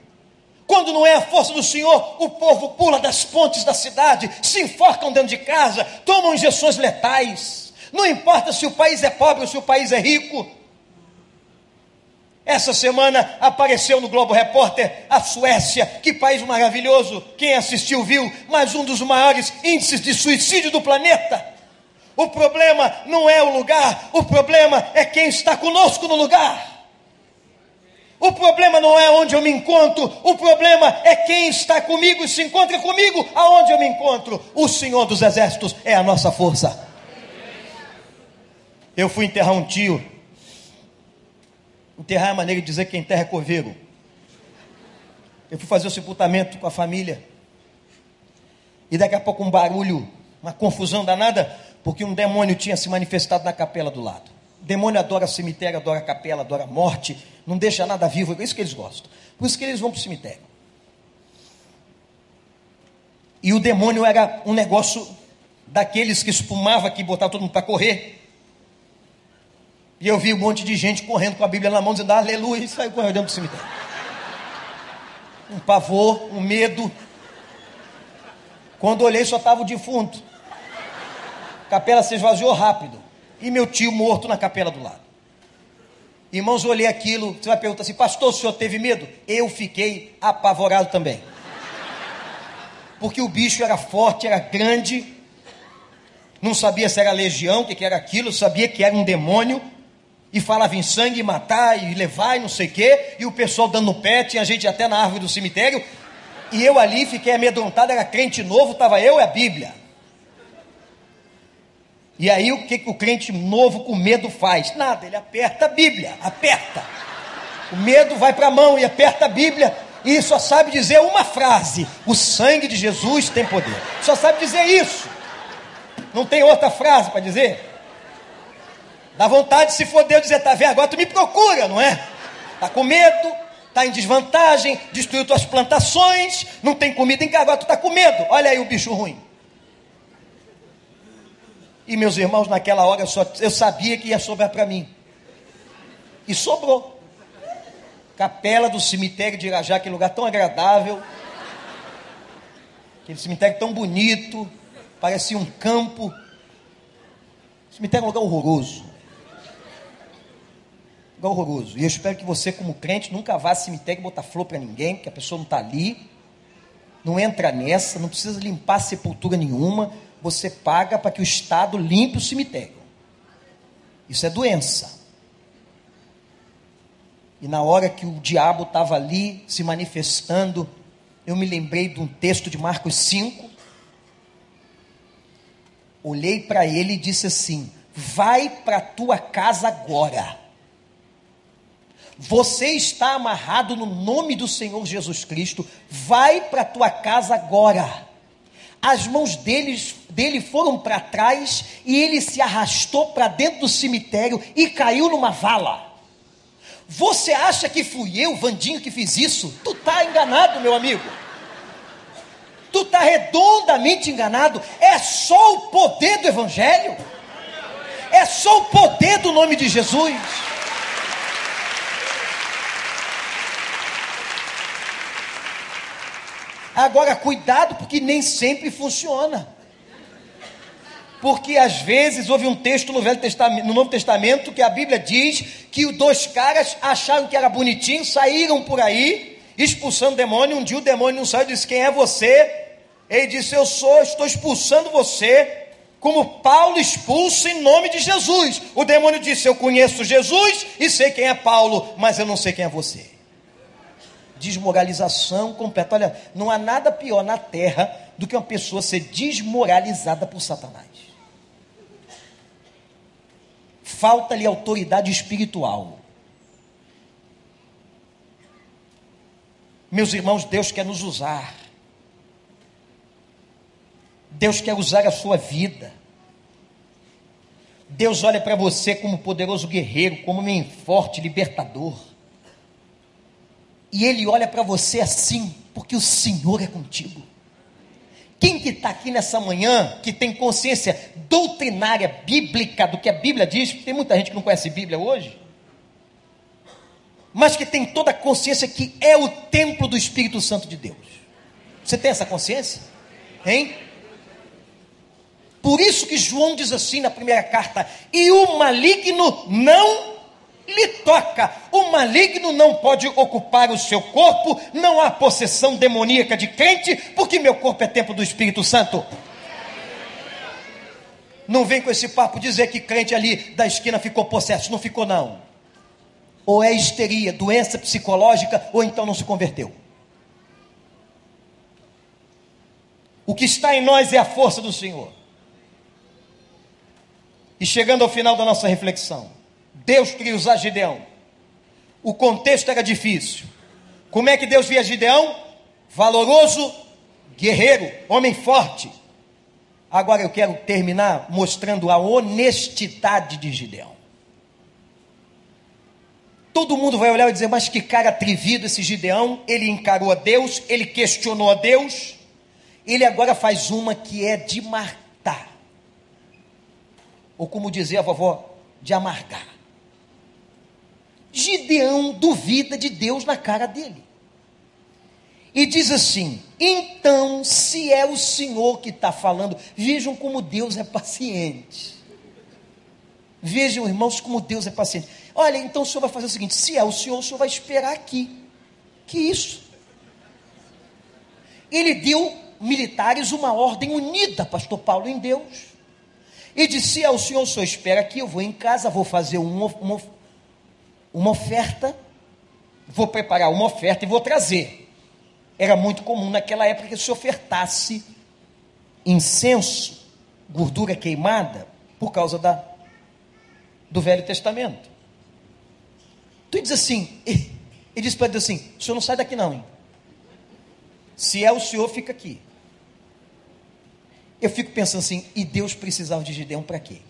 Quando não é a força do Senhor, o povo pula das pontes da cidade, se enforcam dentro de casa, tomam injeções letais. Não importa se o país é pobre ou se o país é rico, essa semana apareceu no Globo Repórter a Suécia, que país maravilhoso. Quem assistiu viu, mas um dos maiores índices de suicídio do planeta. O problema não é o lugar, o problema é quem está conosco no lugar. O problema não é onde eu me encontro, o problema é quem está comigo e se encontra comigo aonde eu me encontro. O Senhor dos Exércitos é a nossa força. Eu fui enterrar um tio. Enterrar é maneira de dizer que enterra é coveiro. Eu fui fazer o sepultamento com a família. E daqui a pouco um barulho, uma confusão danada, porque um demônio tinha se manifestado na capela do lado. O demônio adora cemitério, adora capela, adora morte, não deixa nada vivo, é isso que eles gostam. Por isso que eles vão para o cemitério. E o demônio era um negócio daqueles que espumava, que botava todo mundo para correr. E eu vi um monte de gente correndo com a Bíblia na mão, dizendo aleluia, e saiu correndo dentro do cemitério. Um pavor, um medo. Quando olhei, só estava o defunto. A capela se esvaziou rápido. E meu tio morto na capela do lado. Irmãos, olhei aquilo. Você vai perguntar assim, pastor, o senhor teve medo? Eu fiquei apavorado também. Porque o bicho era forte, era grande. Não sabia se era legião, o que, que era aquilo. Sabia que era um demônio. E falava em sangue, matar e levar e não sei o quê. E o pessoal dando pé, tinha gente até na árvore do cemitério. E eu ali fiquei amedrontado, era crente novo, estava eu e a Bíblia. E aí o que, que o crente novo com medo faz? Nada, ele aperta a Bíblia, aperta. O medo vai para a mão e aperta a Bíblia e só sabe dizer uma frase: o sangue de Jesus tem poder. Só sabe dizer isso. Não tem outra frase para dizer. Dá vontade, se for Deus, dizer: tá vendo? Agora tu me procura, não é? Tá com medo, tá em desvantagem, destruiu tuas plantações, não tem comida em casa, agora tu tá com medo. Olha aí o bicho ruim. E meus irmãos, naquela hora eu, só, eu sabia que ia sobrar para mim. E sobrou. Capela do cemitério de Irajá, aquele lugar tão agradável. Aquele cemitério tão bonito. Parecia um campo. Cemitério é um lugar horroroso. Horroroso. E eu espero que você, como crente, nunca vá ao cemitério e botar flor para ninguém, porque a pessoa não está ali. Não entra nessa, não precisa limpar sepultura nenhuma você paga para que o Estado limpe o cemitério. Isso é doença. E na hora que o diabo estava ali se manifestando, eu me lembrei de um texto de Marcos 5. Olhei para ele e disse assim: Vai para a tua casa agora. Você está amarrado no nome do Senhor Jesus Cristo. Vai para tua casa agora as mãos deles, dele foram para trás e ele se arrastou para dentro do cemitério e caiu numa vala. Você acha que fui eu, Vandinho, que fiz isso? Tu está enganado, meu amigo. Tu está redondamente enganado. É só o poder do Evangelho. É só o poder do nome de Jesus. Agora, cuidado, porque nem sempre funciona. Porque às vezes houve um texto no, Velho Testamento, no Novo Testamento que a Bíblia diz que dois caras acharam que era bonitinho, saíram por aí, expulsando o demônio. Um dia o demônio não saiu e disse: Quem é você? Ele disse: Eu sou, estou expulsando você, como Paulo expulsa em nome de Jesus. O demônio disse: Eu conheço Jesus e sei quem é Paulo, mas eu não sei quem é você desmoralização completa. Olha, não há nada pior na terra do que uma pessoa ser desmoralizada por Satanás. Falta-lhe autoridade espiritual. Meus irmãos, Deus quer nos usar. Deus quer usar a sua vida. Deus olha para você como poderoso guerreiro, como homem forte, libertador. E ele olha para você assim, porque o Senhor é contigo. Quem que está aqui nessa manhã, que tem consciência doutrinária, bíblica, do que a Bíblia diz, tem muita gente que não conhece Bíblia hoje, mas que tem toda a consciência que é o templo do Espírito Santo de Deus. Você tem essa consciência? Hein? Por isso que João diz assim na primeira carta: e o maligno não lhe toca. O maligno não pode ocupar o seu corpo, não há possessão demoníaca de crente, porque meu corpo é templo do Espírito Santo. Não vem com esse papo dizer que crente ali da esquina ficou possesso. Não ficou, não. Ou é histeria, doença psicológica, ou então não se converteu. O que está em nós é a força do Senhor. E chegando ao final da nossa reflexão, Deus queria usar Gideão. O contexto era difícil. Como é que Deus via Gideão? Valoroso, guerreiro, homem forte. Agora eu quero terminar mostrando a honestidade de Gideão. Todo mundo vai olhar e dizer, mas que cara atrevido esse Gideão. Ele encarou a Deus, ele questionou a Deus. Ele agora faz uma que é de matar. Ou como dizia a vovó, de amargar. Gideão duvida de Deus na cara dele. E diz assim: então, se é o Senhor que está falando, vejam como Deus é paciente. Vejam, irmãos, como Deus é paciente. Olha, então o Senhor vai fazer o seguinte: se é o Senhor, o Senhor vai esperar aqui. Que isso? Ele deu militares uma ordem unida, pastor Paulo, em Deus. E disse: se é o Senhor, o Senhor espera aqui, eu vou em casa, vou fazer uma, uma, uma oferta, vou preparar uma oferta e vou trazer. Era muito comum naquela época que se ofertasse incenso, gordura queimada, por causa da, do Velho Testamento. Tu diz assim, ele diz para Deus assim: o senhor não sai daqui não, hein? Se é o senhor, fica aqui. Eu fico pensando assim, e Deus precisava de Gideão para quê?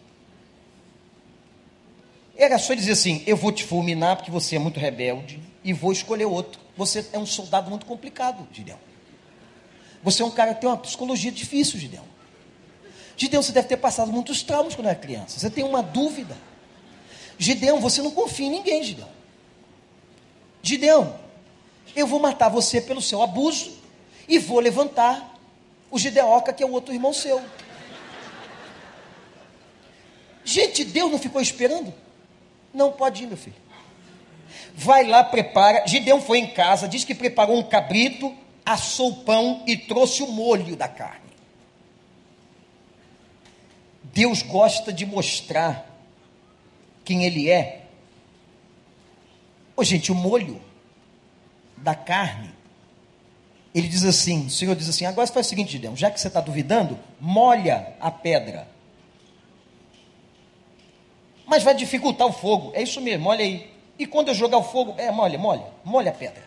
Era só dizer assim: eu vou te fulminar porque você é muito rebelde e vou escolher outro. Você é um soldado muito complicado, Gideão. Você é um cara que tem uma psicologia difícil, Gideão. Gideão, você deve ter passado muitos traumas quando era criança. Você tem uma dúvida. Gideão, você não confia em ninguém, Gideão. Gideão, eu vou matar você pelo seu abuso e vou levantar o Gideoca, que é o outro irmão seu. Gente, Deus não ficou esperando? Não pode ir, meu filho. Vai lá, prepara. Gideão foi em casa, diz que preparou um cabrito, assou o pão e trouxe o molho da carne. Deus gosta de mostrar quem Ele é. Ô, gente, o molho da carne, ele diz assim: o Senhor diz assim, agora faz o seguinte, Gideão, já que você está duvidando, molha a pedra. Mas vai dificultar o fogo. É isso mesmo, olha aí. E quando eu jogar o fogo, é, molha, molha, molha a pedra.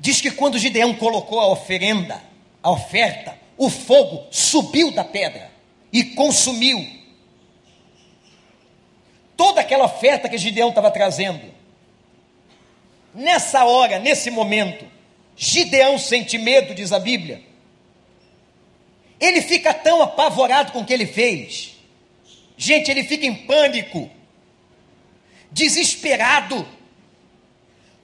Diz que quando Gideão colocou a oferenda, a oferta, o fogo subiu da pedra e consumiu toda aquela oferta que Gideão estava trazendo. Nessa hora, nesse momento, Gideão sente medo, diz a Bíblia. Ele fica tão apavorado com o que ele fez Gente, ele fica em pânico, desesperado,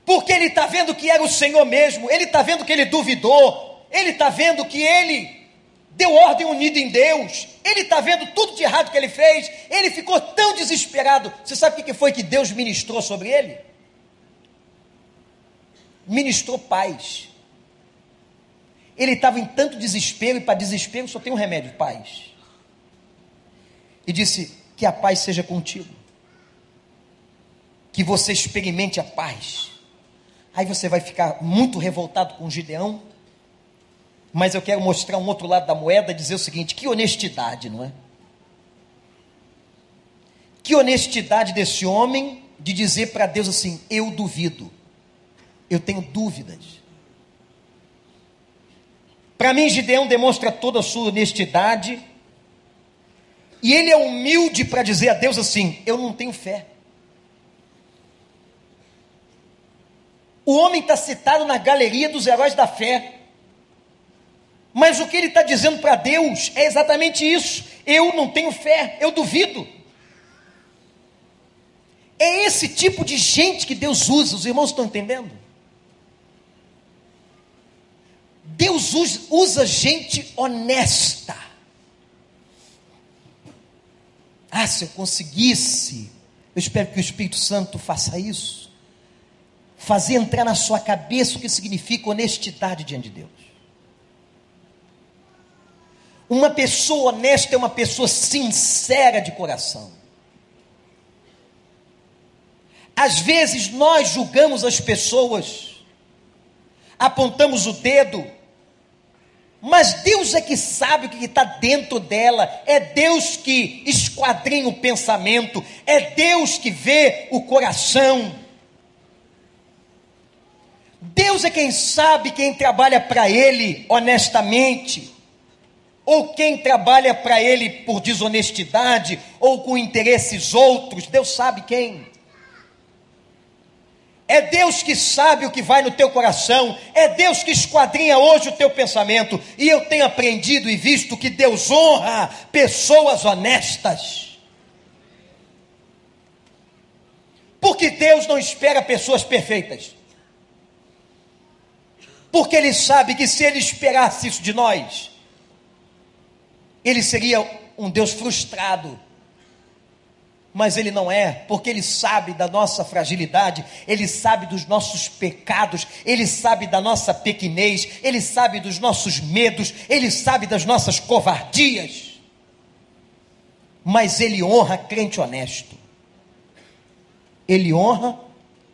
porque ele está vendo que era o Senhor mesmo, ele está vendo que ele duvidou, ele está vendo que ele deu ordem unida em Deus, ele está vendo tudo de errado que ele fez, ele ficou tão desesperado. Você sabe o que foi que Deus ministrou sobre ele? Ministrou paz. Ele estava em tanto desespero, e para desespero só tem um remédio: paz e disse: Que a paz seja contigo, que você experimente a paz. Aí você vai ficar muito revoltado com Gideão, mas eu quero mostrar um outro lado da moeda dizer o seguinte: que honestidade, não é? Que honestidade desse homem de dizer para Deus assim: eu duvido, eu tenho dúvidas. Para mim, Gideão demonstra toda a sua honestidade e ele é humilde para dizer a Deus assim: Eu não tenho fé. O homem está citado na galeria dos heróis da fé. Mas o que ele está dizendo para Deus é exatamente isso: eu não tenho fé, eu duvido. É esse tipo de gente que Deus usa, os irmãos estão entendendo? Deus usa gente honesta. Ah, se eu conseguisse, eu espero que o Espírito Santo faça isso. Fazer entrar na sua cabeça o que significa honestidade diante de Deus. Uma pessoa honesta é uma pessoa sincera de coração. Às vezes nós julgamos as pessoas, apontamos o dedo, mas Deus é que sabe o que está dentro dela, é Deus que esquadrinha o pensamento, é Deus que vê o coração. Deus é quem sabe quem trabalha para Ele honestamente, ou quem trabalha para Ele por desonestidade, ou com interesses outros, Deus sabe quem. É Deus que sabe o que vai no teu coração, é Deus que esquadrinha hoje o teu pensamento, e eu tenho aprendido e visto que Deus honra pessoas honestas. Porque Deus não espera pessoas perfeitas. Porque Ele sabe que se Ele esperasse isso de nós, Ele seria um Deus frustrado mas ele não é, porque ele sabe da nossa fragilidade, ele sabe dos nossos pecados, ele sabe da nossa pequenez, ele sabe dos nossos medos, ele sabe das nossas covardias. Mas ele honra crente honesto. Ele honra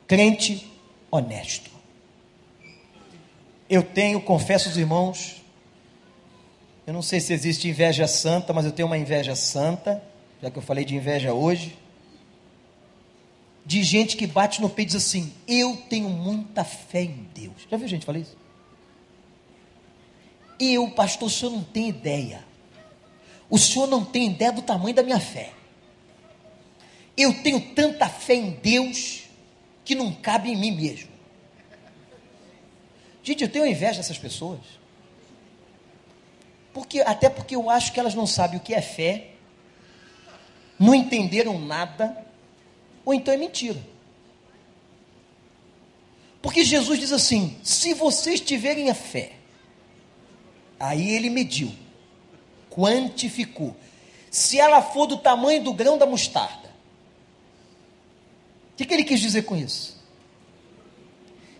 crente honesto. Eu tenho, confesso aos irmãos, eu não sei se existe inveja santa, mas eu tenho uma inveja santa já que eu falei de inveja hoje, de gente que bate no peito e diz assim: Eu tenho muita fé em Deus. Já viu gente falar isso? Eu, pastor, o senhor não tem ideia. O senhor não tem ideia do tamanho da minha fé. Eu tenho tanta fé em Deus que não cabe em mim mesmo. Gente, eu tenho inveja dessas pessoas. Porque, até porque eu acho que elas não sabem o que é fé não entenderam nada, ou então é mentira. Porque Jesus diz assim: se vocês tiverem a fé, aí ele mediu, quantificou. Se ela for do tamanho do grão da mostarda, o que, que ele quis dizer com isso?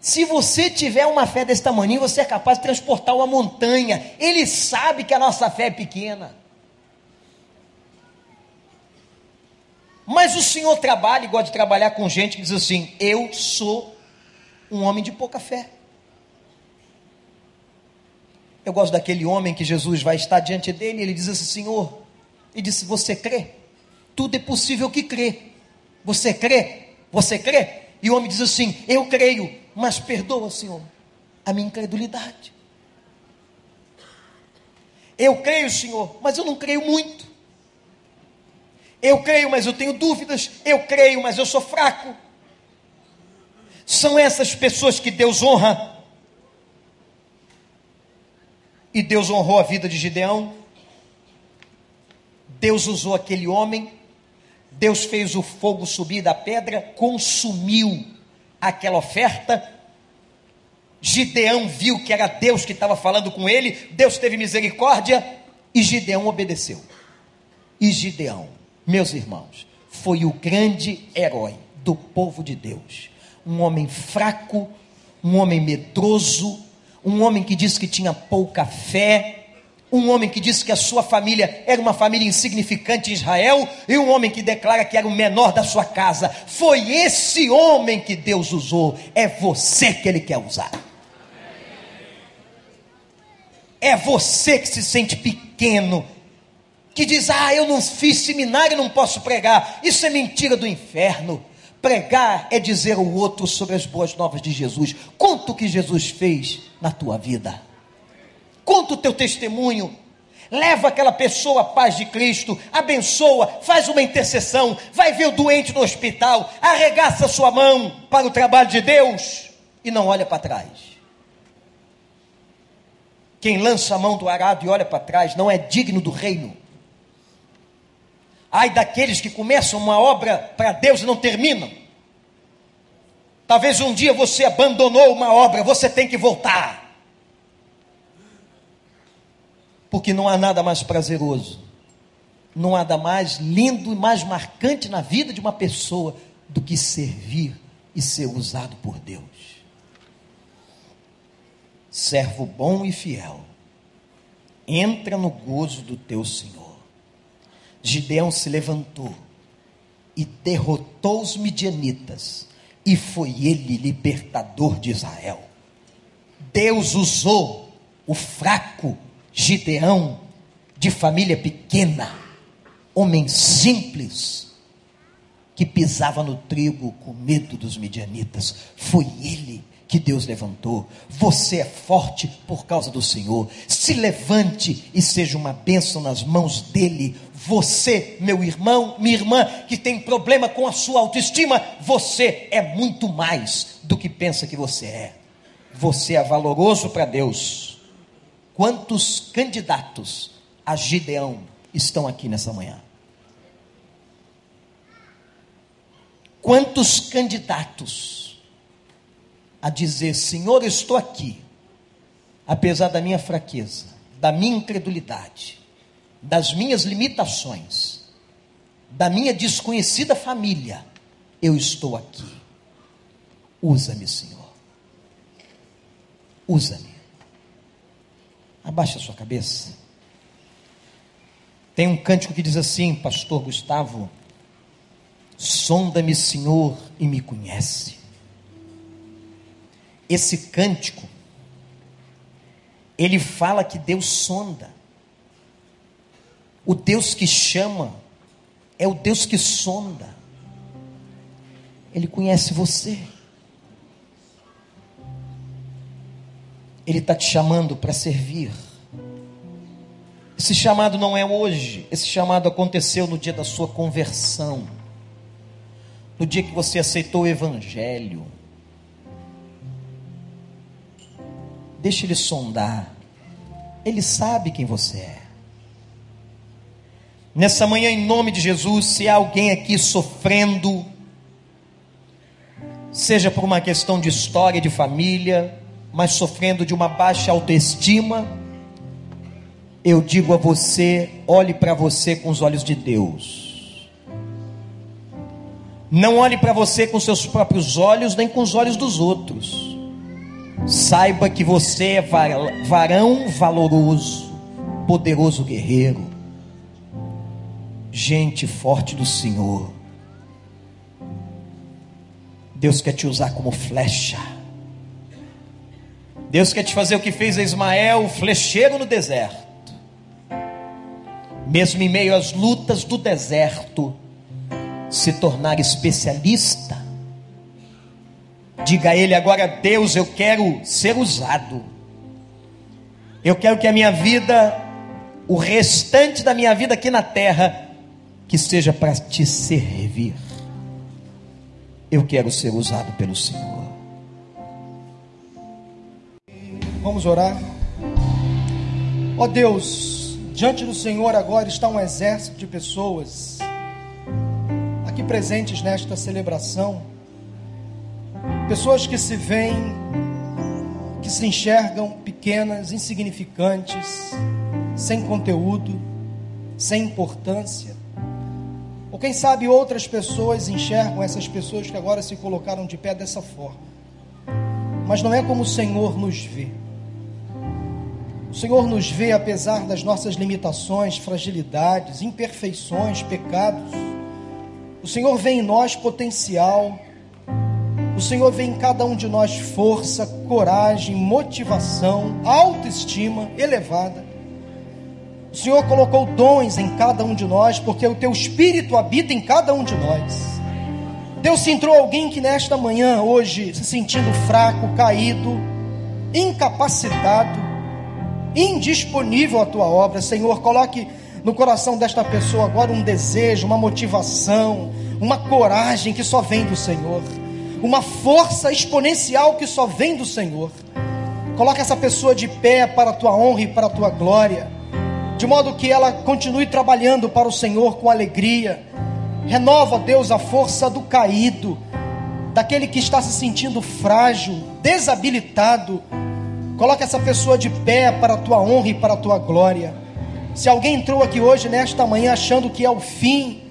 Se você tiver uma fé desse tamanho, você é capaz de transportar uma montanha. Ele sabe que a nossa fé é pequena. Mas o Senhor trabalha e gosta de trabalhar com gente que diz assim: Eu sou um homem de pouca fé. Eu gosto daquele homem que Jesus vai estar diante dele e ele diz assim: Senhor, ele disse: Você crê? Tudo é possível que crê. Você crê? Você crê? E o homem diz assim: Eu creio, mas perdoa, Senhor, a minha incredulidade. Eu creio, Senhor, mas eu não creio muito. Eu creio, mas eu tenho dúvidas. Eu creio, mas eu sou fraco. São essas pessoas que Deus honra. E Deus honrou a vida de Gideão. Deus usou aquele homem. Deus fez o fogo subir da pedra, consumiu aquela oferta. Gideão viu que era Deus que estava falando com ele. Deus teve misericórdia e Gideão obedeceu. E Gideão meus irmãos, foi o grande herói do povo de Deus. Um homem fraco, um homem medroso, um homem que disse que tinha pouca fé, um homem que disse que a sua família era uma família insignificante em Israel, e um homem que declara que era o menor da sua casa. Foi esse homem que Deus usou, é você que Ele quer usar. É você que se sente pequeno, que diz: Ah, eu não fiz seminário e não posso pregar. Isso é mentira do inferno. Pregar é dizer ao outro sobre as boas novas de Jesus. Conta o que Jesus fez na tua vida. Conta o teu testemunho. Leva aquela pessoa à paz de Cristo, abençoa, faz uma intercessão, vai ver o doente no hospital, arregaça sua mão para o trabalho de Deus e não olha para trás. Quem lança a mão do arado e olha para trás não é digno do reino. Ai daqueles que começam uma obra para Deus e não terminam. Talvez um dia você abandonou uma obra, você tem que voltar. Porque não há nada mais prazeroso, não há nada mais lindo e mais marcante na vida de uma pessoa do que servir e ser usado por Deus. Servo bom e fiel, entra no gozo do teu Senhor. Gideão se levantou e derrotou os midianitas, e foi ele libertador de Israel. Deus usou o fraco Gideão, de família pequena, homem simples, que pisava no trigo com medo dos midianitas. Foi ele que Deus levantou. Você é forte por causa do Senhor. Se levante e seja uma bênção nas mãos dele. Você, meu irmão, minha irmã, que tem problema com a sua autoestima, você é muito mais do que pensa que você é. Você é valoroso para Deus. Quantos candidatos a Gideão estão aqui nessa manhã? Quantos candidatos a dizer: Senhor, estou aqui, apesar da minha fraqueza, da minha incredulidade, das minhas limitações, da minha desconhecida família, eu estou aqui. Usa-me, Senhor. Usa-me. Abaixa a sua cabeça. Tem um cântico que diz assim, Pastor Gustavo Sonda-me, Senhor, e me conhece. Esse cântico, ele fala que Deus sonda. O Deus que chama é o Deus que sonda. Ele conhece você. Ele está te chamando para servir. Esse chamado não é hoje, esse chamado aconteceu no dia da sua conversão no dia que você aceitou o Evangelho. Deixe ele sondar. Ele sabe quem você é. Nessa manhã, em nome de Jesus, se há alguém aqui sofrendo, seja por uma questão de história de família, mas sofrendo de uma baixa autoestima, eu digo a você: olhe para você com os olhos de Deus. Não olhe para você com seus próprios olhos, nem com os olhos dos outros. Saiba que você é varão valoroso, poderoso guerreiro, gente forte do Senhor. Deus quer te usar como flecha. Deus quer te fazer o que fez a Ismael, flecheiro no deserto. Mesmo em meio às lutas do deserto, se tornar especialista. Diga a ele agora, Deus, eu quero ser usado. Eu quero que a minha vida, o restante da minha vida aqui na terra, que seja para te servir. Eu quero ser usado pelo Senhor. Vamos orar. Ó oh Deus, diante do Senhor agora está um exército de pessoas aqui presentes nesta celebração, pessoas que se veem, que se enxergam pequenas, insignificantes, sem conteúdo, sem importância. Ou quem sabe outras pessoas enxergam essas pessoas que agora se colocaram de pé dessa forma. Mas não é como o Senhor nos vê. O Senhor nos vê apesar das nossas limitações, fragilidades, imperfeições, pecados. O Senhor vê em nós potencial. O Senhor vê em cada um de nós força, coragem, motivação, autoestima elevada. O Senhor colocou dons em cada um de nós, porque o teu espírito habita em cada um de nós. Deus se entrou alguém que nesta manhã, hoje, se sentindo fraco, caído, incapacitado, indisponível à tua obra, Senhor, coloque no coração desta pessoa agora um desejo, uma motivação, uma coragem que só vem do Senhor, uma força exponencial que só vem do Senhor. Coloca essa pessoa de pé para a tua honra e para a tua glória, de modo que ela continue trabalhando para o Senhor com alegria. Renova, Deus, a força do caído, daquele que está se sentindo frágil, desabilitado. Coloca essa pessoa de pé para a tua honra e para a tua glória. Se alguém entrou aqui hoje, nesta manhã, achando que é o fim,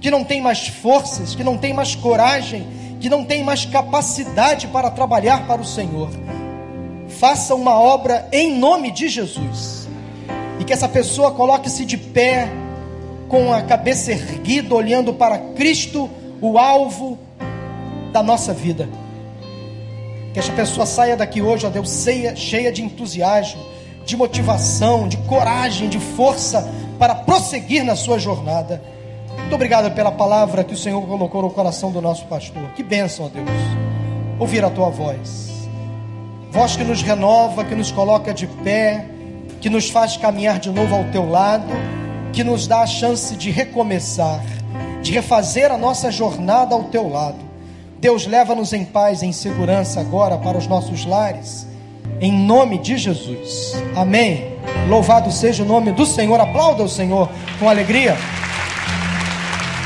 que não tem mais forças, que não tem mais coragem, que não tem mais capacidade para trabalhar para o Senhor, faça uma obra em nome de Jesus. E que essa pessoa coloque-se de pé, com a cabeça erguida, olhando para Cristo, o alvo da nossa vida. Que essa pessoa saia daqui hoje, ó Deus, cheia, cheia de entusiasmo, de motivação, de coragem, de força para prosseguir na sua jornada. Muito obrigado pela palavra que o Senhor colocou no coração do nosso pastor. Que bênção, ó Deus, ouvir a tua voz. Voz que nos renova, que nos coloca de pé, que nos faz caminhar de novo ao teu lado, que nos dá a chance de recomeçar, de refazer a nossa jornada ao teu lado. Deus, leva-nos em paz, em segurança agora para os nossos lares, em nome de Jesus. Amém. Louvado seja o nome do Senhor. Aplauda o Senhor com alegria.